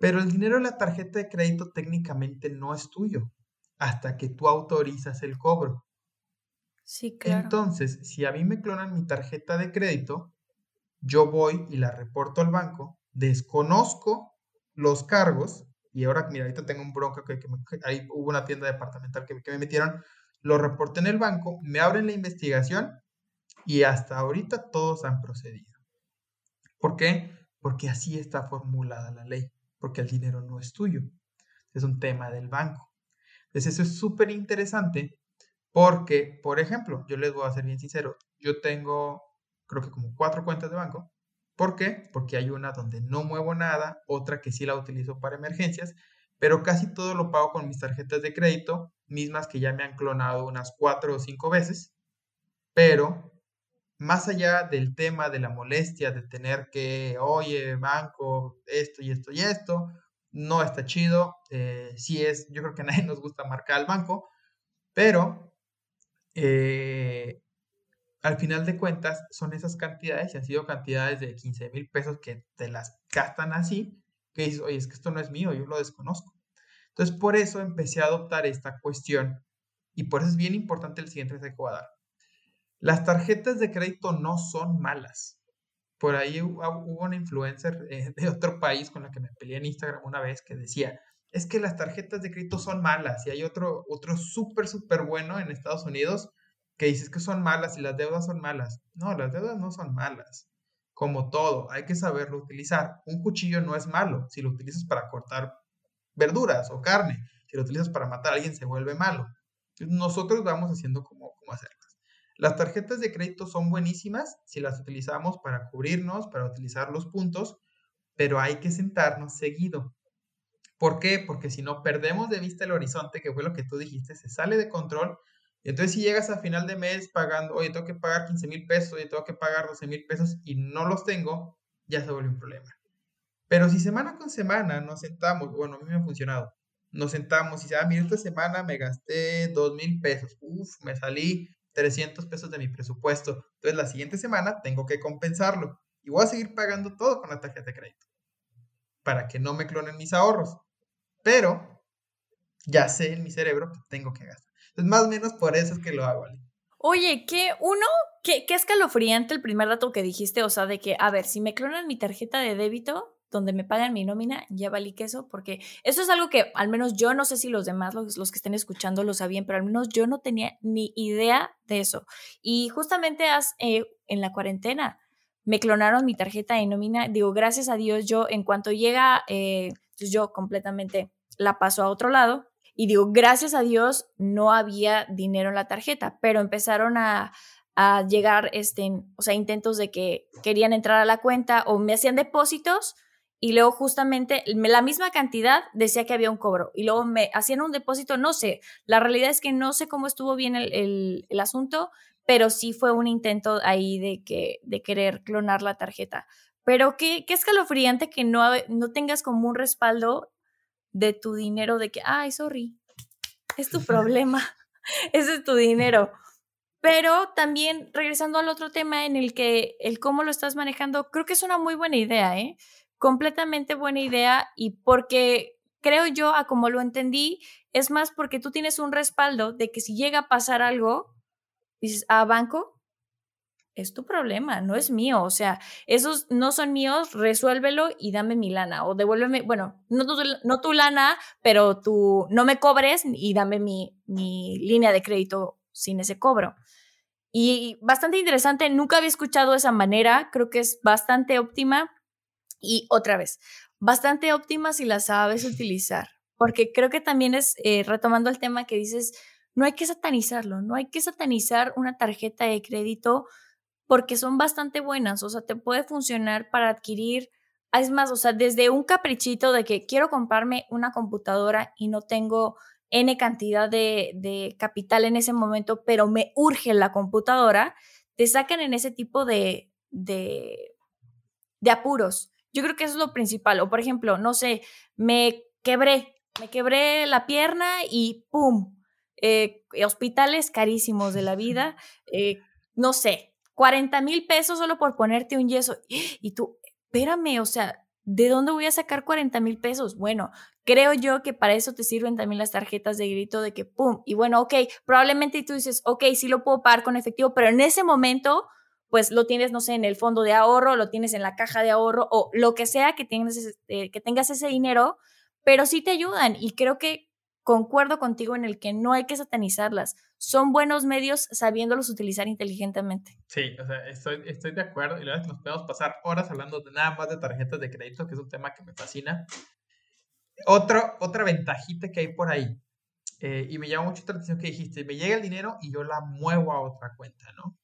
Pero el dinero de la tarjeta de crédito técnicamente no es tuyo hasta que tú autorizas el cobro. Sí, claro. Entonces, si a mí me clonan mi tarjeta de crédito, yo voy y la reporto al banco, desconozco los cargos, y ahora, mira, ahorita tengo un bronca que, ahí hubo una tienda departamental que, que me metieron, lo reporté en el banco, me abren la investigación y hasta ahorita todos han procedido. ¿Por qué? Porque así está formulada la ley, porque el dinero no es tuyo, es un tema del banco. Entonces eso es súper interesante porque, por ejemplo, yo les voy a ser bien sincero, yo tengo creo que como cuatro cuentas de banco. ¿Por qué? Porque hay una donde no muevo nada, otra que sí la utilizo para emergencias, pero casi todo lo pago con mis tarjetas de crédito, mismas que ya me han clonado unas cuatro o cinco veces, pero más allá del tema de la molestia de tener que, oye, banco, esto y esto y esto, no está chido, eh, sí es, yo creo que a nadie nos gusta marcar al banco, pero eh, al final de cuentas son esas cantidades, y han sido cantidades de 15 mil pesos que te las gastan así, que dices, oye, es que esto no es mío, yo lo desconozco. Entonces, por eso empecé a adoptar esta cuestión y por eso es bien importante el siguiente que voy a dar. Las tarjetas de crédito no son malas. Por ahí hubo una influencer eh, de otro país con la que me peleé en Instagram una vez que decía, es que las tarjetas de crédito son malas y hay otro, otro súper, súper bueno en Estados Unidos que dices que son malas y las deudas son malas. No, las deudas no son malas. Como todo, hay que saberlo utilizar. Un cuchillo no es malo si lo utilizas para cortar verduras o carne. Si lo utilizas para matar a alguien se vuelve malo. Nosotros vamos haciendo cómo, cómo hacerlas. Las tarjetas de crédito son buenísimas si las utilizamos para cubrirnos, para utilizar los puntos, pero hay que sentarnos seguido. ¿Por qué? Porque si no perdemos de vista el horizonte, que fue lo que tú dijiste, se sale de control entonces, si llegas a final de mes pagando, oye, tengo que pagar 15 mil pesos, oye, tengo que pagar 12 mil pesos y no los tengo, ya se vuelve un problema. Pero si semana con semana nos sentamos, bueno, a mí me ha funcionado, nos sentamos y dice, ah, mira, esta semana me gasté 2 mil pesos, uf, me salí 300 pesos de mi presupuesto. Entonces, la siguiente semana tengo que compensarlo y voy a seguir pagando todo con la tarjeta de crédito para que no me clonen mis ahorros. Pero ya sé en mi cerebro que tengo que gastar. Más o menos por eso es que lo hago, Oye, que uno, qué, qué escalofriante el primer dato que dijiste, o sea, de que, a ver, si me clonan mi tarjeta de débito, donde me pagan mi nómina, ya valí queso, porque eso es algo que al menos yo no sé si los demás, los, los, que estén escuchando, lo sabían, pero al menos yo no tenía ni idea de eso. Y justamente eh, en la cuarentena me clonaron mi tarjeta de nómina, digo, gracias a Dios, yo en cuanto llega, eh, pues yo completamente la paso a otro lado y digo, gracias a Dios no había dinero en la tarjeta, pero empezaron a, llegar, este, o sea, intentos de que querían entrar a la cuenta o me hacían depósitos y luego justamente la misma cantidad decía que había un cobro y luego me hacían un depósito, no sé, la realidad es que no sé cómo estuvo bien el, asunto, pero sí fue un intento ahí de, que, de querer clonar la tarjeta. Pero qué, qué escalofriante que no, no tengas como un respaldo de tu dinero de que, ay, sorry, es tu problema, ese es tu dinero. Pero también regresando al otro tema en el que el cómo lo estás manejando, creo que es una muy buena idea, ¿eh? Completamente buena idea y porque creo yo, a como lo entendí, es más porque tú tienes un respaldo de que si llega a pasar algo, dices, a ah, banco, es tu problema, no es mío. O sea, esos no son míos, resuélvelo y dame mi lana. O devuélveme, bueno, no tu, no tu lana, pero tú no me cobres y dame mi, mi línea de crédito sin ese cobro. Y bastante interesante, nunca había escuchado esa manera, creo que es bastante óptima. Y otra vez, bastante óptimas si las sabes utilizar. Porque creo que también es, eh, retomando el tema que dices, no hay que satanizarlo, no hay que satanizar una tarjeta de crédito porque son bastante buenas, o sea, te puede funcionar para adquirir, es más, o sea, desde un caprichito de que quiero comprarme una computadora y no tengo N cantidad de, de capital en ese momento, pero me urge la computadora, te sacan en ese tipo de, de, de apuros. Yo creo que eso es lo principal. O por ejemplo, no sé, me quebré, me quebré la pierna y ¡pum! Eh, hospitales carísimos de la vida, eh, no sé, 40 mil pesos solo por ponerte un yeso. Y tú, espérame, o sea, ¿de dónde voy a sacar 40 mil pesos? Bueno, creo yo que para eso te sirven también las tarjetas de grito de que, ¡pum! Y bueno, ok, probablemente tú dices, ok, sí lo puedo pagar con efectivo, pero en ese momento pues lo tienes, no sé, en el fondo de ahorro, lo tienes en la caja de ahorro o lo que sea que tengas, eh, que tengas ese dinero, pero sí te ayudan y creo que concuerdo contigo en el que no hay que satanizarlas. Son buenos medios sabiéndolos utilizar inteligentemente. Sí, o sea, estoy, estoy de acuerdo y la verdad es que nos podemos pasar horas hablando de nada más de tarjetas de crédito, que es un tema que me fascina. Otro, otra ventajita que hay por ahí, eh, y me llama mucho la atención que dijiste, me llega el dinero y yo la muevo a otra cuenta, ¿no?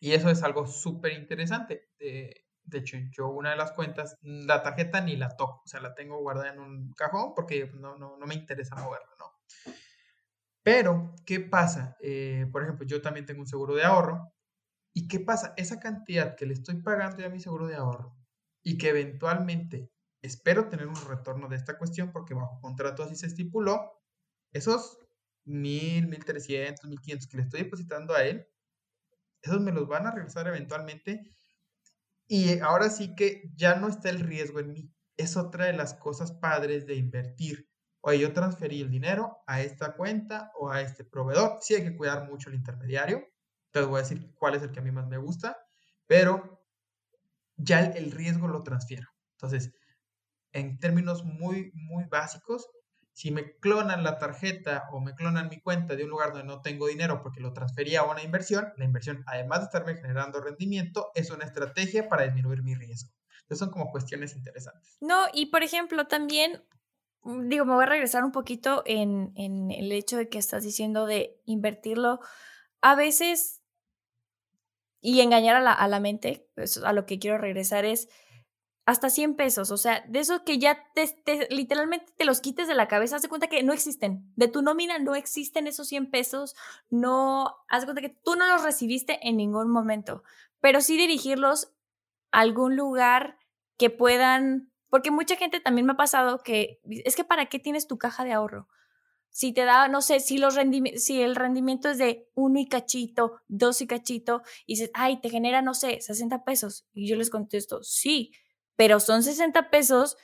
Y eso es algo súper interesante. Eh, de hecho, yo una de las cuentas, la tarjeta ni la toco, o sea, la tengo guardada en un cajón porque pues, no, no, no me interesa moverla, ¿no? Pero, ¿qué pasa? Eh, por ejemplo, yo también tengo un seguro de ahorro. ¿Y qué pasa? Esa cantidad que le estoy pagando ya a mi seguro de ahorro y que eventualmente espero tener un retorno de esta cuestión porque bajo contrato así se estipuló, esos mil, mil trescientos, mil quinientos que le estoy depositando a él, esos me los van a regresar eventualmente. Y ahora sí que ya no está el riesgo en mí. Es otra de las cosas padres de invertir. Oye, yo transferí el dinero a esta cuenta o a este proveedor. Sí hay que cuidar mucho el intermediario. Te voy a decir cuál es el que a mí más me gusta, pero ya el, riesgo lo transfiero. Entonces, en términos muy, muy básicos, si me clonan la tarjeta o me clonan mi cuenta de un lugar donde no tengo dinero porque lo transfería a una inversión, la inversión, además de estarme generando rendimiento, es una estrategia para disminuir mi riesgo. Entonces son como cuestiones interesantes. No, y por ejemplo, también, mm, digo, me voy a regresar un poquito en, en el hecho de que estás diciendo de invertirlo. A veces, y engañar a la, a la mente, pues a lo que quiero regresar es hasta 100 pesos, o sea, de eso que ya te, literalmente te los quites de la cabeza, haz cuenta que no existen, de tu nómina no existen esos 100 pesos, no, haz de cuenta que tú no los recibiste en ningún momento, pero sí dirigirlos a algún lugar que puedan, porque mucha gente también me ha pasado que es que para qué tienes tu caja de ahorro? Si te da, no sé, si, los si el rendimiento es de uno y cachito, dos y cachito, y dices, ay, te genera, no sé, 60 pesos. Y yo les contesto, sí, pero son 60 pesos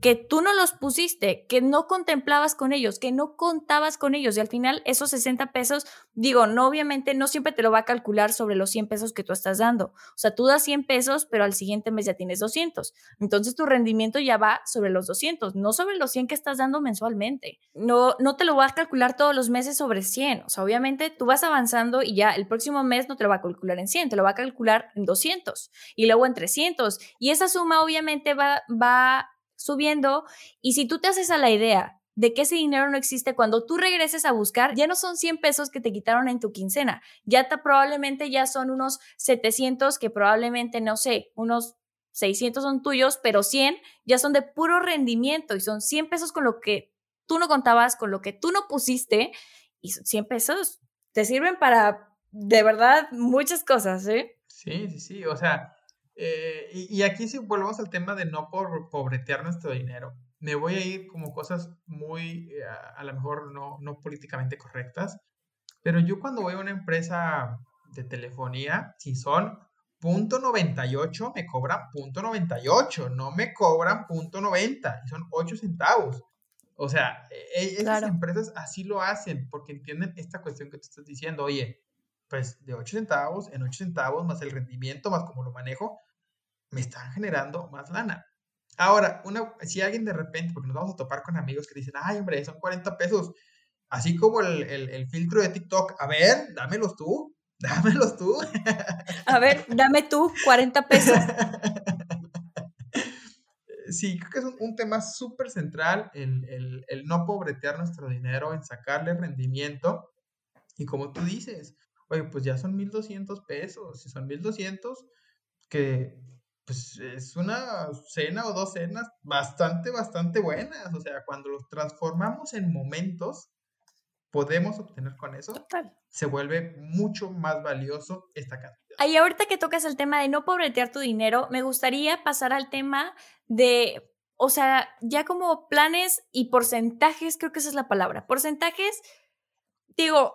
que tú no los pusiste, que no contemplabas con ellos, que no contabas con ellos y al final esos 60 pesos, digo, no obviamente no siempre te lo va a calcular sobre los 100 pesos que tú estás dando. O sea, tú das 100 pesos, pero al siguiente mes ya tienes 200. Entonces tu rendimiento ya va sobre los 200, no sobre los 100 que estás dando mensualmente. No no te lo va a calcular todos los meses sobre 100. O sea, obviamente tú vas avanzando y ya el próximo mes no te lo va a calcular en 100, te lo va a calcular en 200 y luego en 300 y esa suma obviamente va va subiendo y si tú te haces a la idea de que ese dinero no existe, cuando tú regreses a buscar, ya no son 100 pesos que te quitaron en tu quincena, ya te, probablemente ya son unos 700 que probablemente, no sé, unos 600 son tuyos, pero 100 ya son de puro rendimiento y son 100 pesos con lo que tú no contabas, con lo que tú no pusiste y 100 pesos te sirven para de verdad muchas cosas, ¿eh? Sí, sí, sí, o sea, eh, y, aquí si volvemos al tema de no por pobretear nuestro dinero. Me voy a ir como cosas muy, eh, a, lo mejor no, no políticamente correctas, pero yo cuando voy a una empresa de telefonía, si son punto 98, me cobran punto 98, no me cobran punto 90, y son 8 centavos. O sea, e, e, esas empresas así lo hacen porque entienden esta cuestión que tú estás diciendo, oye, pues de 8 centavos en 8 centavos más el rendimiento, más como lo manejo, me están generando más lana. Ahora, una, si alguien de repente, porque nos vamos a topar con amigos que dicen, ay, hombre, son 40 pesos, así como el, el, filtro de TikTok, a ver, dámelos tú, dámelos tú. A ver, dame tú 40 pesos. sí, creo que es un, tema súper central el, el, no pobretear nuestro dinero, en sacarle rendimiento. Y como tú dices, oye, pues ya son 1.200 pesos, si son 1.200, que pues es una cena o dos cenas bastante, bastante buenas. O sea, cuando los transformamos en momentos, podemos obtener con eso, se vuelve mucho más valioso esta cantidad. Y ahorita que tocas el tema de no pobretear tu dinero, me gustaría pasar al tema de, o sea, ya como planes y porcentajes, creo que esa es la palabra. Porcentajes, digo,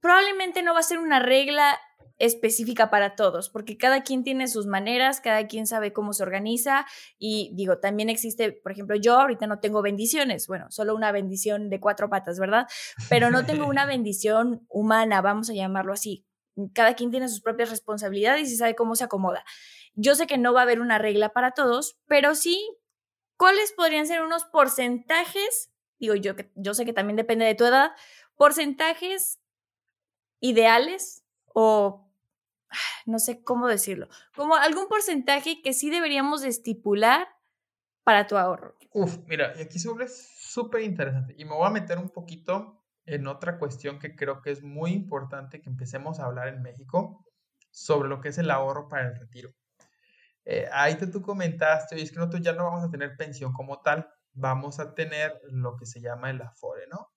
probablemente no va a ser una regla específica para todos, porque cada quien tiene sus maneras, cada quien sabe cómo se organiza y digo, también existe, por ejemplo, yo ahorita no tengo bendiciones, bueno, solo una bendición de cuatro patas, ¿verdad? Pero no tengo una bendición humana, vamos a llamarlo así. Cada quien tiene sus propias responsabilidades y sabe cómo se acomoda. Yo sé que no va a haber una regla para todos, pero sí, ¿cuáles podrían ser unos porcentajes? Digo, yo, yo sé que también depende de tu edad, porcentajes ideales o no sé cómo decirlo, como algún porcentaje que sí deberíamos estipular para tu ahorro. Uf, mira, y aquí sobre es súper interesante y me voy a meter un poquito en otra cuestión que creo que es muy importante que empecemos a hablar en México sobre lo que es el ahorro para el retiro. Eh, ahí te, tú comentaste, oye, es que nosotros ya no vamos a tener pensión como tal, vamos a tener lo que se llama el Afore, ¿no?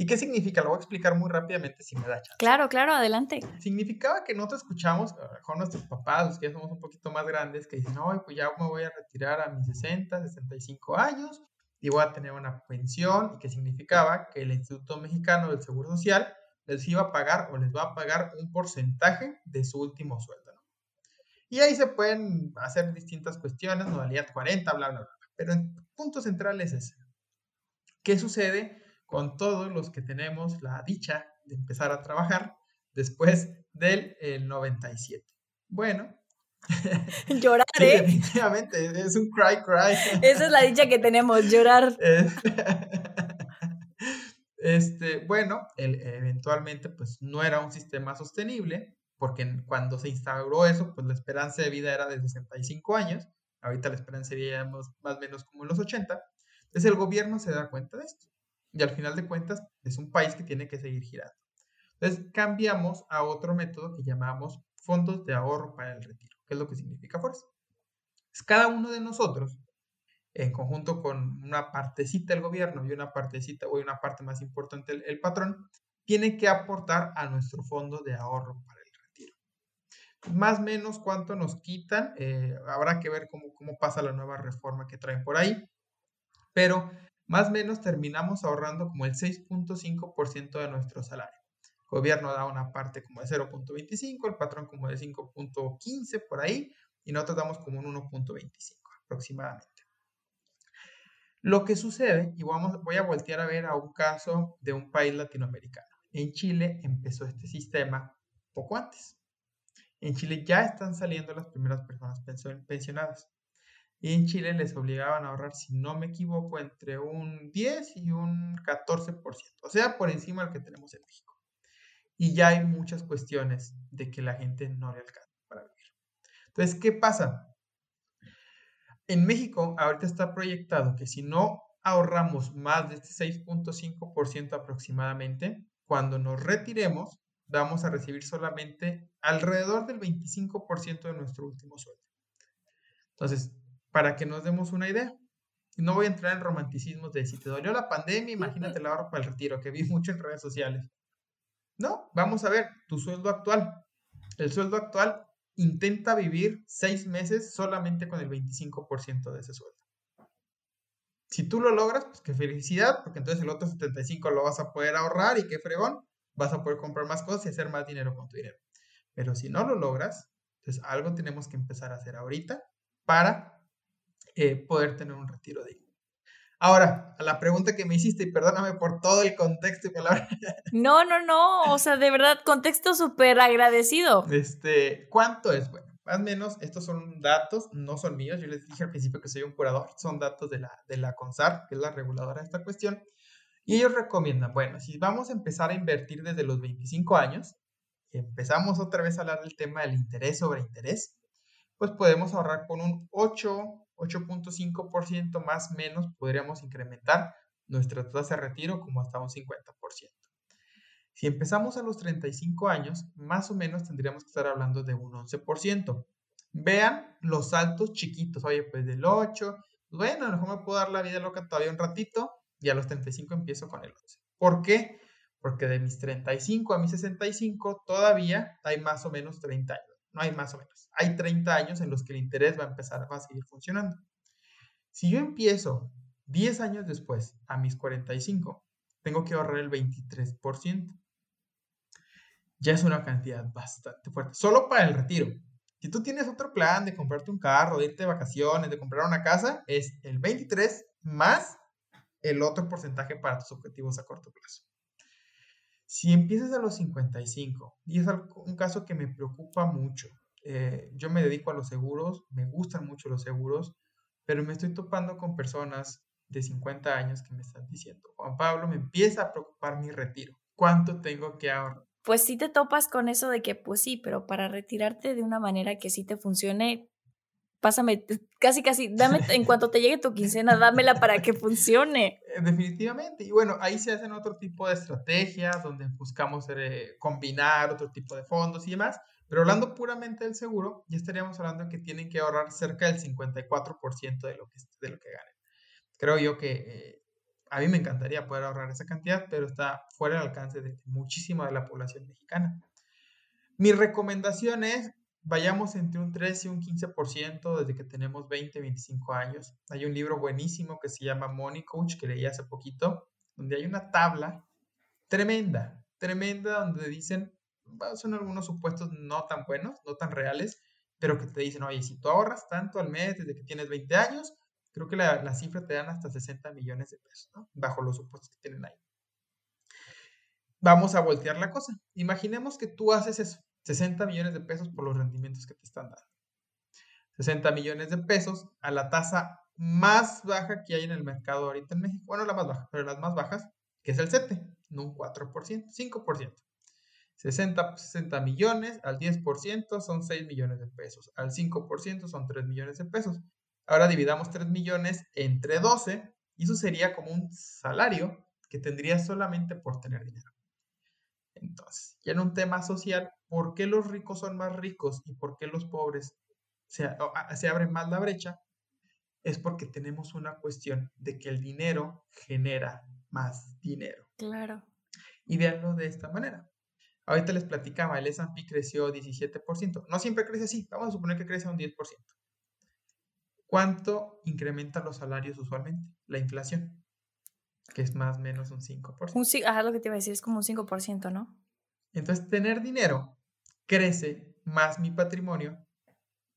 ¿Y qué significa? Lo voy a explicar muy rápidamente si me da chance. Claro, claro, adelante. Significaba que nosotros escuchamos, con nuestros papás, los que ya somos un poquito más grandes, que dicen, no, pues ya me voy a retirar a mis 60, 65 años y voy a tener una pensión, y que significaba que el Instituto Mexicano del Seguro Social les iba a pagar o les va a pagar un porcentaje de su último sueldo. ¿no? Y ahí se pueden hacer distintas cuestiones, modalidad 40, bla, bla, bla. Pero el punto central es ese. ¿Qué sucede? Con todos los que tenemos la dicha de empezar a trabajar después del 97. Bueno. Llorar, ¿eh? definitivamente, es un cry cry. Esa es la dicha que tenemos, llorar. Este, bueno, eventualmente pues no era un sistema sostenible, porque cuando se instauró eso, pues la esperanza de vida era de 65 años, ahorita la esperanza de vida más o menos como en los 80, entonces el gobierno se da cuenta de esto y al final de cuentas es un país que tiene que seguir girando. Entonces cambiamos a otro método que llamamos fondos de ahorro para el retiro. ¿Qué es lo que significa fuerza? Es cada uno de nosotros, en conjunto con una partecita del gobierno y una partecita o una parte más importante el, patrón, tiene que aportar a nuestro fondo de ahorro para el retiro. Más o menos cuánto nos quitan, eh, habrá que ver cómo, cómo pasa la nueva reforma que traen por ahí, pero más o menos terminamos ahorrando como el 6.5% de nuestro salario. El gobierno da una parte como de 0.25, el patrón como de 5.15 por ahí, y nosotros damos como un 1.25 aproximadamente. Lo que sucede, y vamos, voy a voltear a ver a un caso de un país latinoamericano. En Chile empezó este sistema poco antes. En Chile ya están saliendo las primeras personas pensionadas. Y en Chile les obligaban a ahorrar, si no me equivoco, entre un 10 y un 14%, o sea, por encima del que tenemos en México. Y ya hay muchas cuestiones de que la gente no le alcanza para vivir. Entonces, ¿qué pasa? En México ahorita está proyectado que si no ahorramos más de este 6.5% aproximadamente, cuando nos retiremos, vamos a recibir solamente alrededor del 25% de nuestro último sueldo. Entonces, para que nos demos una idea. No voy a entrar en romanticismos de si te dolió la pandemia, imagínate el ahorro para el retiro, que vi mucho en redes sociales. No, vamos a ver tu sueldo actual. El sueldo actual intenta vivir seis meses solamente con el 25% de ese sueldo. Si tú lo logras, pues qué felicidad, porque entonces el otro 75 lo vas a poder ahorrar y qué fregón, vas a poder comprar más cosas y hacer más dinero con tu dinero. Pero si no lo logras, entonces algo tenemos que empezar a hacer ahorita para eh, poder tener un retiro digno. Ahora, a la pregunta que me hiciste, y perdóname por todo el contexto y palabras. No, no, no, o sea, de verdad, contexto súper agradecido. Este, ¿cuánto es? Bueno, más o menos, estos son datos, no son míos, yo les dije al principio que soy un curador, son datos de la, de la CONSAR, que es la reguladora de esta cuestión, y ellos recomiendan, bueno, si vamos a empezar a invertir desde los 25 años, empezamos otra vez a hablar del tema del interés sobre interés, pues podemos ahorrar con un 8 8.5% más menos podríamos incrementar nuestra tasa de retiro como hasta un 50%. Si empezamos a los 35 años, más o menos tendríamos que estar hablando de un 11%. Vean los saltos chiquitos, oye, pues del 8, bueno, a lo mejor me puedo dar la vida loca todavía un ratito y a los 35 empiezo con el 11. ¿Por qué? Porque de mis 35 a mis 65 todavía hay más o menos 30 años. No hay más o menos. Hay 30 años en los que el interés va a empezar, a seguir funcionando. Si yo empiezo 10 años después, a mis 45, tengo que ahorrar el 23%. Ya es una cantidad bastante fuerte. Solo para el retiro. Si tú tienes otro plan de comprarte un carro, de irte de vacaciones, de comprar una casa, es el 23 más el otro porcentaje para tus objetivos a corto plazo. Si empiezas a los 55, y es un caso que me preocupa mucho, eh, yo me dedico a los seguros, me gustan mucho los seguros, pero me estoy topando con personas de 50 años que me están diciendo, Juan Pablo, me empieza a preocupar mi retiro. ¿Cuánto tengo que ahorrar? Pues sí te topas con eso de que, pues sí, pero para retirarte de una manera que sí te funcione, pásame, casi, casi, dame, en cuanto te llegue tu quincena, dámela para que funcione. Eh, definitivamente. Y bueno, ahí se hacen otro tipo de estrategias donde buscamos eh, combinar otro tipo de fondos y demás. Pero hablando puramente del seguro, ya estaríamos hablando de que tienen que ahorrar cerca del 54% de lo que, de lo que ganen. Creo yo que eh, a mí me encantaría poder ahorrar esa cantidad, pero está fuera del alcance de muchísima de la población mexicana. Mi recomendación es vayamos entre un 3 y un 15% desde que tenemos 20, 25 años. Hay un libro buenísimo que se llama Money Coach que leí hace poquito, donde hay una tabla tremenda, tremenda, donde dicen, son algunos supuestos no tan buenos, no tan reales, pero que te dicen, oye, si tú ahorras tanto al mes desde que tienes 20 años, creo que la, la cifra te dan hasta 60 millones de pesos. Bajo los supuestos que tienen ahí. Vamos a voltear la cosa. Imaginemos que tú haces eso 60 millones de pesos por los rendimientos que te están dando. 60 millones de pesos a la tasa más baja que hay en el mercado ahorita en México. Bueno, la más baja, pero las más bajas, que es el 7, no un 4%, 5%. 60, 60 millones al 10% son 6 millones de pesos. Al 5% son 3 millones de pesos. Ahora dividamos 3 millones entre 12 y eso sería como un salario que tendrías solamente por tener dinero. Entonces, ya en un tema social, ¿por qué los ricos son más ricos y por qué los pobres se, se abre más la brecha? Es porque tenemos una cuestión de que el dinero genera más dinero. Claro. Y veanlo de esta manera. Ahorita les platicaba, el S&P creció 17%. No siempre crece así, vamos a suponer que crece un 10%. ¿Cuánto incrementa los salarios usualmente? La inflación que es más o menos un 5%. Un, ajá, lo que te iba a decir es como un 5%, ¿no? Entonces, tener dinero crece más mi patrimonio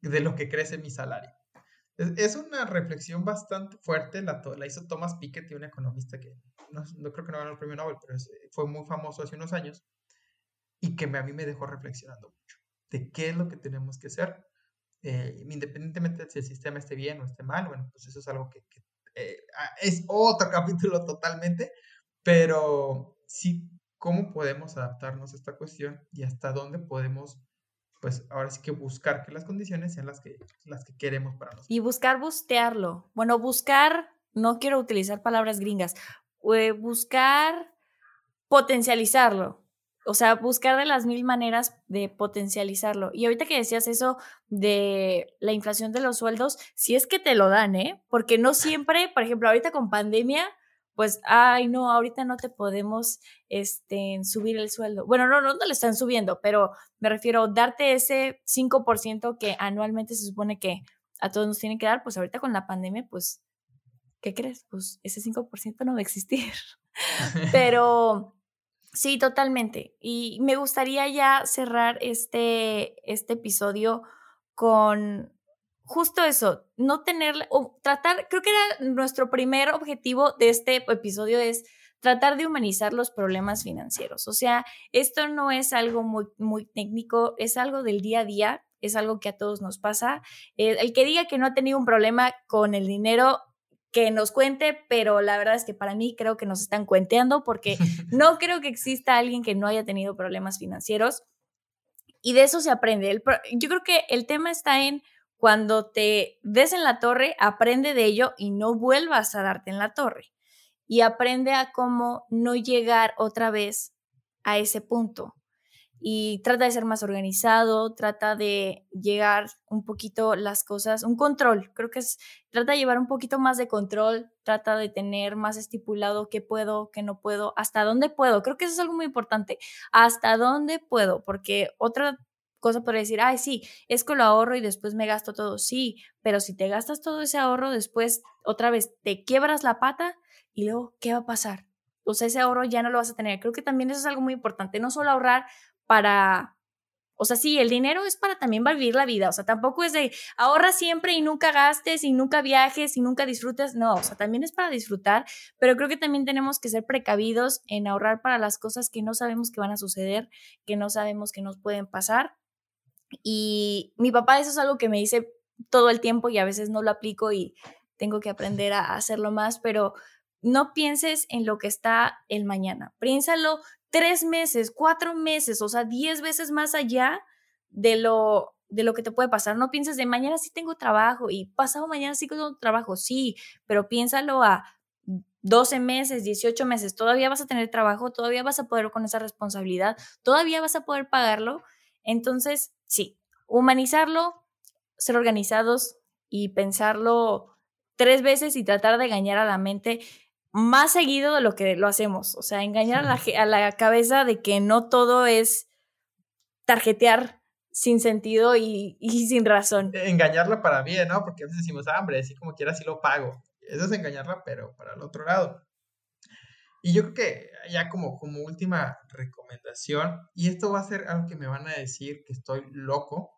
de lo que crece mi salario. Es, una reflexión bastante fuerte, la, la, hizo Thomas Piketty, un economista que no, creo que no ganó el premio Nobel, pero fue muy famoso hace unos años y que a mí me dejó reflexionando mucho de qué es lo que tenemos que hacer, eh, independientemente de si el sistema esté bien o esté mal, bueno, pues eso es algo que, que eh, ah, es otro capítulo totalmente, pero sí, cómo podemos adaptarnos a esta cuestión y hasta dónde podemos, pues ahora sí que buscar que las condiciones sean las que, las que queremos para nosotros. Y buscar bustearlo. Bueno, buscar, no quiero utilizar palabras gringas, eh, buscar potencializarlo o sea, buscar de las mil maneras de potencializarlo. Y ahorita que decías eso de la inflación de los sueldos, si es que te lo dan, ¿eh? Porque no siempre, por ejemplo, ahorita con pandemia, pues, ay, no, ahorita no te podemos este, subir el sueldo. Bueno, no, no, no le están subiendo, pero me refiero, darte ese 5% que anualmente se supone que a todos nos tienen que dar, pues ahorita con la pandemia, pues, ¿qué crees? Pues ese 5% no va a existir. pero Sí, totalmente. Y me gustaría ya cerrar este, este episodio con justo eso, no tener, o tratar, creo que era nuestro primer objetivo de este episodio es tratar de humanizar los problemas financieros. O sea, esto no es algo muy, muy técnico, es algo del día a día, es algo que a todos nos pasa. Eh, el que diga que no ha tenido un problema con el dinero que nos cuente, pero la verdad es que para mí creo que nos están cuenteando porque no creo que exista alguien que no haya tenido problemas financieros y de eso se aprende. yo creo que el tema está en cuando te des en la torre, aprende de ello y no vuelvas a darte en la torre. Y aprende a cómo no llegar otra vez a ese punto y trata de ser más organizado, trata de llegar un poquito las cosas, un control, creo que es, trata de llevar un poquito más de control, trata de tener más estipulado qué puedo, qué no puedo, hasta dónde puedo, creo que eso es algo muy importante, hasta dónde puedo, porque otra cosa podría decir, ay, sí, es que lo ahorro y después me gasto todo, sí, pero si te gastas todo ese ahorro, después otra vez te quiebras la pata y luego, ¿qué va a pasar? O sea, ese ahorro ya no lo vas a tener. Creo que también eso es algo muy importante, no solo ahorrar para, o sea, sí, el dinero es para también vivir la vida, o sea, tampoco es de ahorra siempre y nunca gastes y nunca viajes y nunca disfrutes, no, o sea, también es para disfrutar, pero creo que también tenemos que ser precavidos en ahorrar para las cosas que no sabemos que van a suceder, que no sabemos que nos pueden pasar. Y mi papá eso es algo que me dice todo el tiempo y a veces no lo aplico y tengo que aprender a hacerlo más, pero no pienses en lo que está el mañana. Piénsalo tres meses, cuatro meses, o sea, diez veces más allá de lo, de lo que te puede pasar. No pienses de mañana sí tengo trabajo y pasado mañana sí tengo trabajo, sí, pero piénsalo a 12 meses, 18 meses, todavía vas a tener trabajo, todavía vas a poder con esa responsabilidad, todavía vas a poder pagarlo. Entonces, sí, humanizarlo, ser organizados y pensarlo tres veces y tratar de engañar a la mente más seguido de lo que lo hacemos. O sea, engañar a la, cabeza de que no todo es tarjetear sin sentido y, sin razón. Engañarla para bien, ¿no? Porque a veces decimos, ah, hombre, así como quiera, sí lo pago. Eso es engañarla, pero para el otro lado. Y yo creo que ya como, como última recomendación, y esto va a ser algo que me van a decir que estoy loco,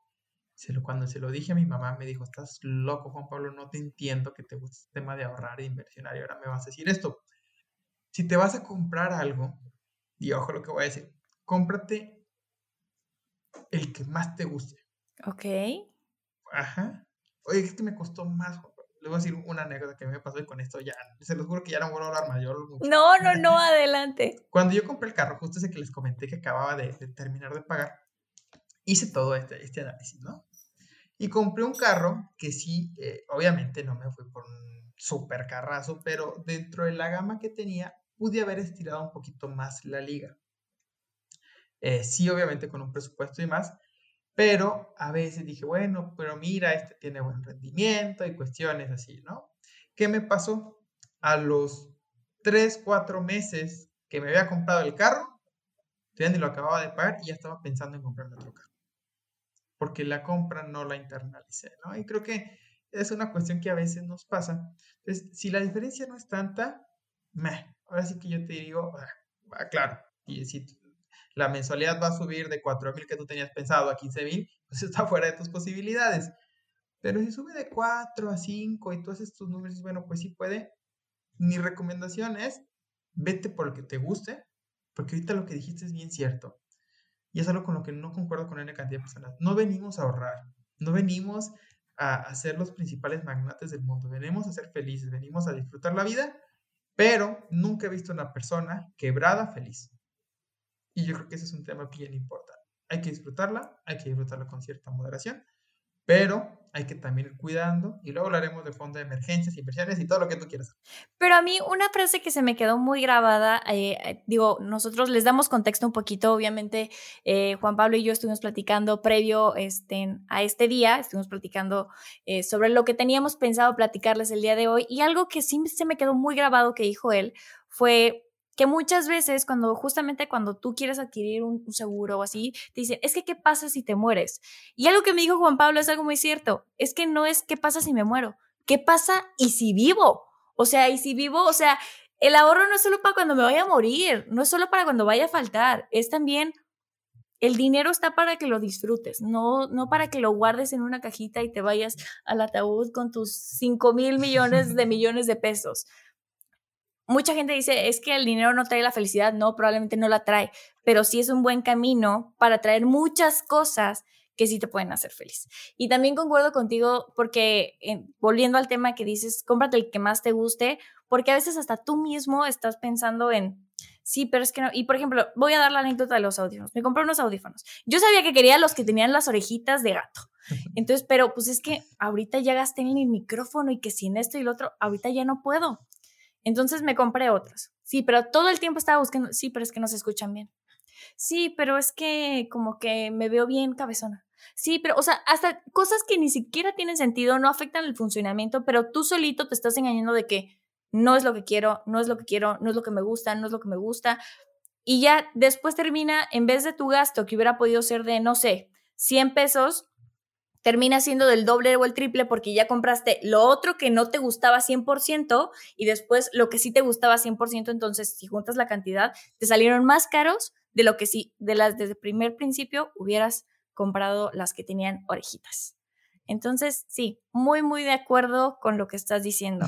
se lo, cuando se lo dije a mi mamá, me dijo, estás loco, Juan Pablo, no te entiendo que te gusta el tema de ahorrar e inversionar y ahora me vas a decir esto. Si te vas a comprar algo, y ojo lo que voy a decir, cómprate el que más te guste. Ok. Ajá. Oye, es que me costó más, Le voy a decir una anécdota que me pasó y con esto ya, se los juro que ya no vuelvo a hablar mayor. No, no, no, adelante. Cuando yo compré el carro, justo ese que les comenté que acababa de terminar de pagar, hice todo este, este análisis, ¿no? Y compré un carro que sí, eh, obviamente no me fui por un super carrazo, pero dentro de la gama que tenía, pude haber estirado un poquito más la liga. Eh, sí, obviamente con un presupuesto y más, pero a veces dije, bueno, pero mira, este tiene buen rendimiento y cuestiones así, ¿no? ¿Qué me pasó? A los 3, 4 meses que me había comprado el carro, ya ni lo acababa de pagar y ya estaba pensando en comprarme otro carro porque la compra no la internalicé, ¿no? Y creo que es una cuestión que a veces nos pasa. Entonces, si la diferencia no es tanta, meh, ahora sí que yo te digo, ah, claro, y si la mensualidad va a subir de 4 mil que tú tenías pensado a 15 mil, pues está fuera de tus posibilidades. Pero si sube de 4 a 5 y tú haces tus números, bueno, pues sí puede. Mi recomendación es, vete por el que te guste, porque ahorita lo que dijiste es bien cierto. Y es algo con lo que no concuerdo con N cantidad de personas. No venimos a ahorrar, no venimos a, ser los principales magnates del mundo, venimos a ser felices, venimos a disfrutar la vida, pero nunca he visto una persona quebrada feliz. Y yo creo que ese es un tema bien importante. Hay que disfrutarla, hay que disfrutarla con cierta moderación, pero hay que también ir cuidando y luego hablaremos de fondo de emergencias, inversiones y todo lo que tú quieras. Pero a mí una frase que se me quedó muy grabada, eh, eh, digo, nosotros les damos contexto un poquito, obviamente eh, Juan Pablo y yo estuvimos platicando previo este, a este día, estuvimos platicando sobre lo que teníamos pensado platicarles el día de hoy y algo que sí se me quedó muy grabado que dijo él fue que muchas veces cuando justamente cuando tú quieres adquirir un, seguro o así, te dicen, es que ¿qué pasa si te mueres? Y algo que me dijo Juan Pablo es algo muy cierto, es que no es ¿qué pasa si me muero? ¿Qué pasa y si vivo? O sea, y si vivo, o sea, el ahorro no es solo para cuando me vaya a morir, no es solo para cuando vaya a faltar, es también el dinero está para que lo disfrutes, no, no para que lo guardes en una cajita y te vayas al ataúd con tus 5 mil millones de millones de pesos mucha gente dice, es que el dinero no trae la felicidad, no, probablemente no la trae, pero sí es un buen camino para traer muchas cosas que sí te pueden hacer feliz. Y también concuerdo contigo porque, volviendo al tema que dices, cómprate el que más te guste, porque a veces hasta tú mismo estás pensando en, sí, pero es que no. Y por ejemplo, voy a dar la anécdota de los audífonos. Me compré unos audífonos. Yo sabía que quería los que tenían las orejitas de gato. Entonces, pero pues es que ahorita ya gasté en el micrófono y que sin esto y lo otro, ahorita ya no puedo. Entonces me compré otros. Sí, pero todo el tiempo estaba buscando, sí, pero es que no se escuchan bien. Sí, pero es que como que me veo bien cabezona. Sí, pero, o sea, hasta cosas que ni siquiera tienen sentido, no afectan el funcionamiento, pero tú solito te estás engañando de que no es lo que quiero, no es lo que quiero, no es lo que me gusta, no es lo que me gusta. Y ya después termina, en vez de tu gasto que hubiera podido ser de, no sé, 100 pesos, termina siendo del doble o el triple porque ya compraste lo otro que no te gustaba 100% y después lo que sí te gustaba 100%, entonces si juntas la cantidad, te salieron más caros de lo que sí, de las desde el primer principio hubieras comprado las que tenían orejitas. Entonces, sí, muy, muy de acuerdo con lo que estás diciendo.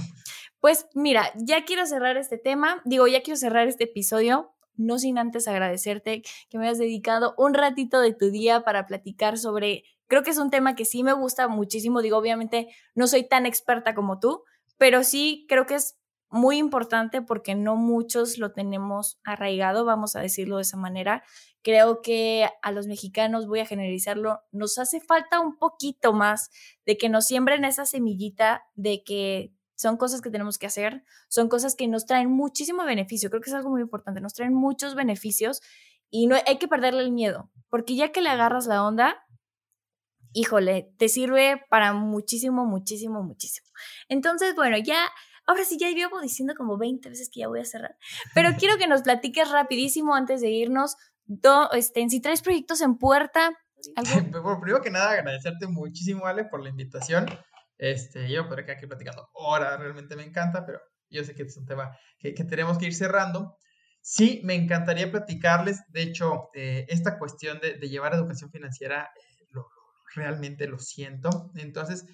Pues mira, ya quiero cerrar este tema, digo, ya quiero cerrar este episodio, no sin antes agradecerte que me hayas dedicado un ratito de tu día para platicar sobre, creo que es un tema que sí me gusta muchísimo, digo, obviamente no soy tan experta como tú, pero sí creo que es muy importante porque no muchos lo tenemos arraigado, vamos a decirlo de esa manera. Creo que a los mexicanos, voy a generalizarlo, nos hace falta un poquito más de que nos siembren esa semillita de que son cosas que tenemos que hacer, son cosas que nos traen muchísimo beneficio, creo que es algo muy importante, nos traen muchos beneficios y no hay que perderle el miedo, porque ya que le agarras la onda, híjole, te sirve para muchísimo, muchísimo, muchísimo. Entonces, bueno, ya Ahora sí, ya llevo diciendo como 20 veces que ya voy a cerrar. Pero quiero que nos platiques rapidísimo antes de irnos. este, si traes proyectos en puerta. Bueno, primero que nada, agradecerte muchísimo, Ale, por la invitación. Este, yo podría quedar aquí platicando horas, realmente me encanta, pero yo sé que es un tema que, tenemos que ir cerrando. Sí, me encantaría platicarles, de hecho, eh, esta cuestión de, llevar educación financiera, realmente lo siento. Entonces,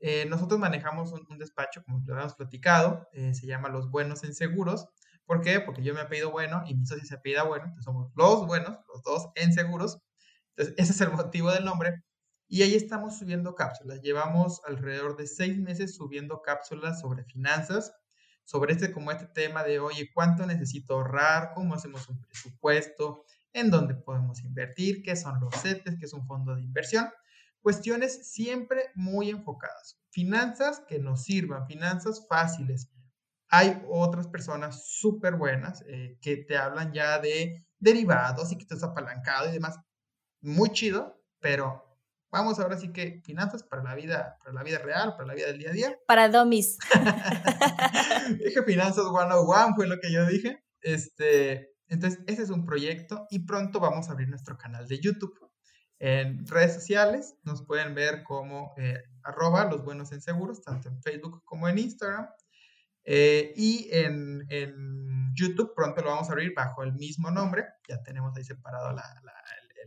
eh, nosotros manejamos un, despacho, como lo habíamos platicado, eh, se llama Los Buenos en Seguros. ¿Por qué? Porque yo me apellido bueno y mi socio se apellida bueno, entonces somos los buenos, los dos en seguros. Entonces, ese es el motivo del nombre. Y ahí estamos subiendo cápsulas. Llevamos alrededor de seis meses subiendo cápsulas sobre finanzas, sobre este, como este tema de, oye, ¿cuánto necesito ahorrar? ¿Cómo hacemos un presupuesto? ¿En dónde podemos invertir? ¿Qué son los CETES? ¿Qué es un fondo de inversión? Cuestiones siempre muy enfocadas. Finanzas que nos sirvan, finanzas fáciles. Hay otras personas súper buenas eh, que te hablan ya de derivados y que estás apalancado y demás. Muy chido, pero vamos ahora sí que finanzas para la vida, para la vida real, para la vida del día a día. Para domis. dije finanzas 101 fue lo que yo dije. Este, entonces, ese es un proyecto y pronto vamos a abrir nuestro canal de YouTube. En redes sociales nos pueden ver como eh, arroba los buenos en seguros, tanto en Facebook como en Instagram. Eh, y en, YouTube pronto lo vamos a abrir bajo el mismo nombre. Ya tenemos ahí separado la,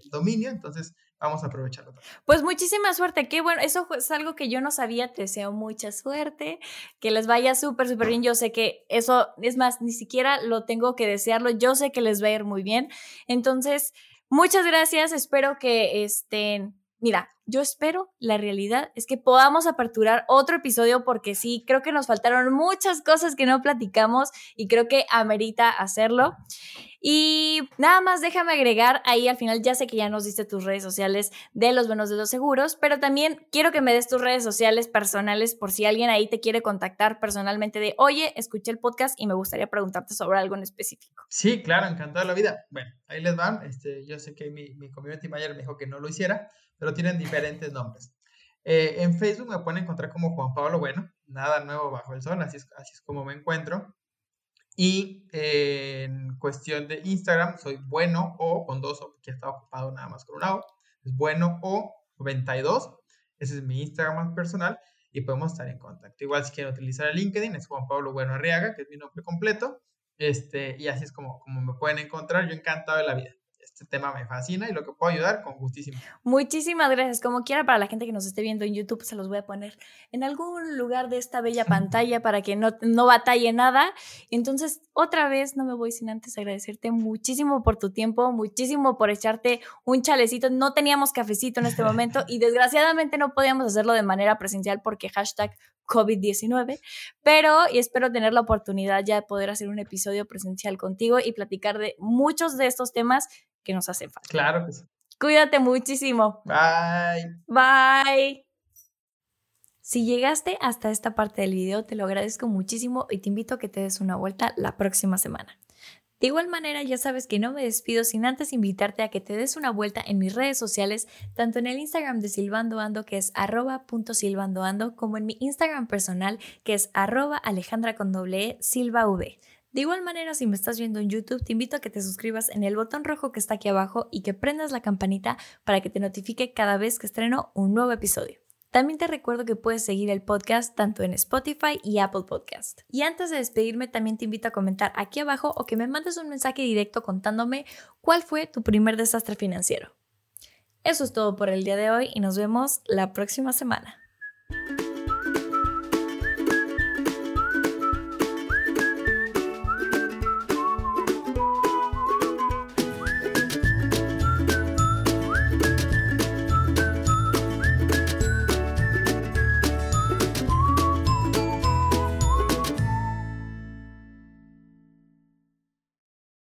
el, dominio, entonces vamos a aprovecharlo. Pues muchísima suerte. Qué bueno, eso es algo que yo no sabía. Te deseo mucha suerte, que les vaya súper, súper bien. Yo sé que eso, es más, ni siquiera lo tengo que desearlo. Yo sé que les va a ir muy bien. Entonces, Muchas gracias, espero que estén, mira, yo espero, la realidad es que podamos aperturar otro episodio porque sí, creo que nos faltaron muchas cosas que no platicamos y creo que amerita hacerlo. Y nada más déjame agregar ahí al final, ya sé que ya nos diste tus redes sociales de los buenos de los seguros, pero también quiero que me des tus redes sociales personales por si alguien ahí te quiere contactar personalmente de, oye, escuché el podcast y me gustaría preguntarte sobre algo en específico. Sí, claro, encantado de la vida. Bueno, ahí les van. Este, yo sé que mi, mi community manager me dijo que no lo hiciera, pero tienen diferentes nombres. Eh, en Facebook me pueden encontrar como Juan Pablo Bueno, nada nuevo bajo el sol, así es, así es como me encuentro. Y en cuestión de Instagram, soy bueno o con dos o, que está ocupado nada más con un O, es bueno o 92. Ese es mi Instagram personal y podemos estar en contacto. Igual si quieren utilizar el LinkedIn, es Juan Pablo Bueno Arriaga, que es mi nombre completo. Este, y así es como, como me pueden encontrar. Yo encantado de la vida este tema me fascina y lo que puedo ayudar, con gustísimo. Muchísimas gracias. Como quiera, para la gente que nos esté viendo en YouTube, se los voy a poner en algún lugar de esta bella pantalla para que no, no batalle nada. Entonces, otra vez, no me voy sin antes agradecerte muchísimo por tu tiempo, muchísimo por echarte un chalecito. No teníamos cafecito en este momento y desgraciadamente no podíamos hacerlo de manera presencial porque hashtag COVID-19, pero y espero tener la oportunidad ya de poder hacer un episodio presencial contigo y platicar de muchos de estos temas que nos hacen falta. Claro que sí. Cuídate muchísimo. Bye. Bye. Si llegaste hasta esta parte del video, te lo agradezco muchísimo y te invito a que te des una vuelta la próxima semana. De igual manera, ya sabes que no me despido sin antes invitarte a que te des una vuelta en mis redes sociales, tanto en el Instagram de Silvandoando, que es arroba.silvandoando, como en mi Instagram personal, que es arroba alejandra con doble e, v. De igual manera, si me estás viendo en YouTube, te invito a que te suscribas en el botón rojo que está aquí abajo y que prendas la campanita para que te notifique cada vez que estreno un nuevo episodio. También te recuerdo que puedes seguir el podcast tanto en Spotify y Apple Podcast. Y antes de despedirme, también te invito a comentar aquí abajo o que me mandes un mensaje directo contándome cuál fue tu primer desastre financiero. Eso es todo por el día de hoy y nos vemos la próxima semana.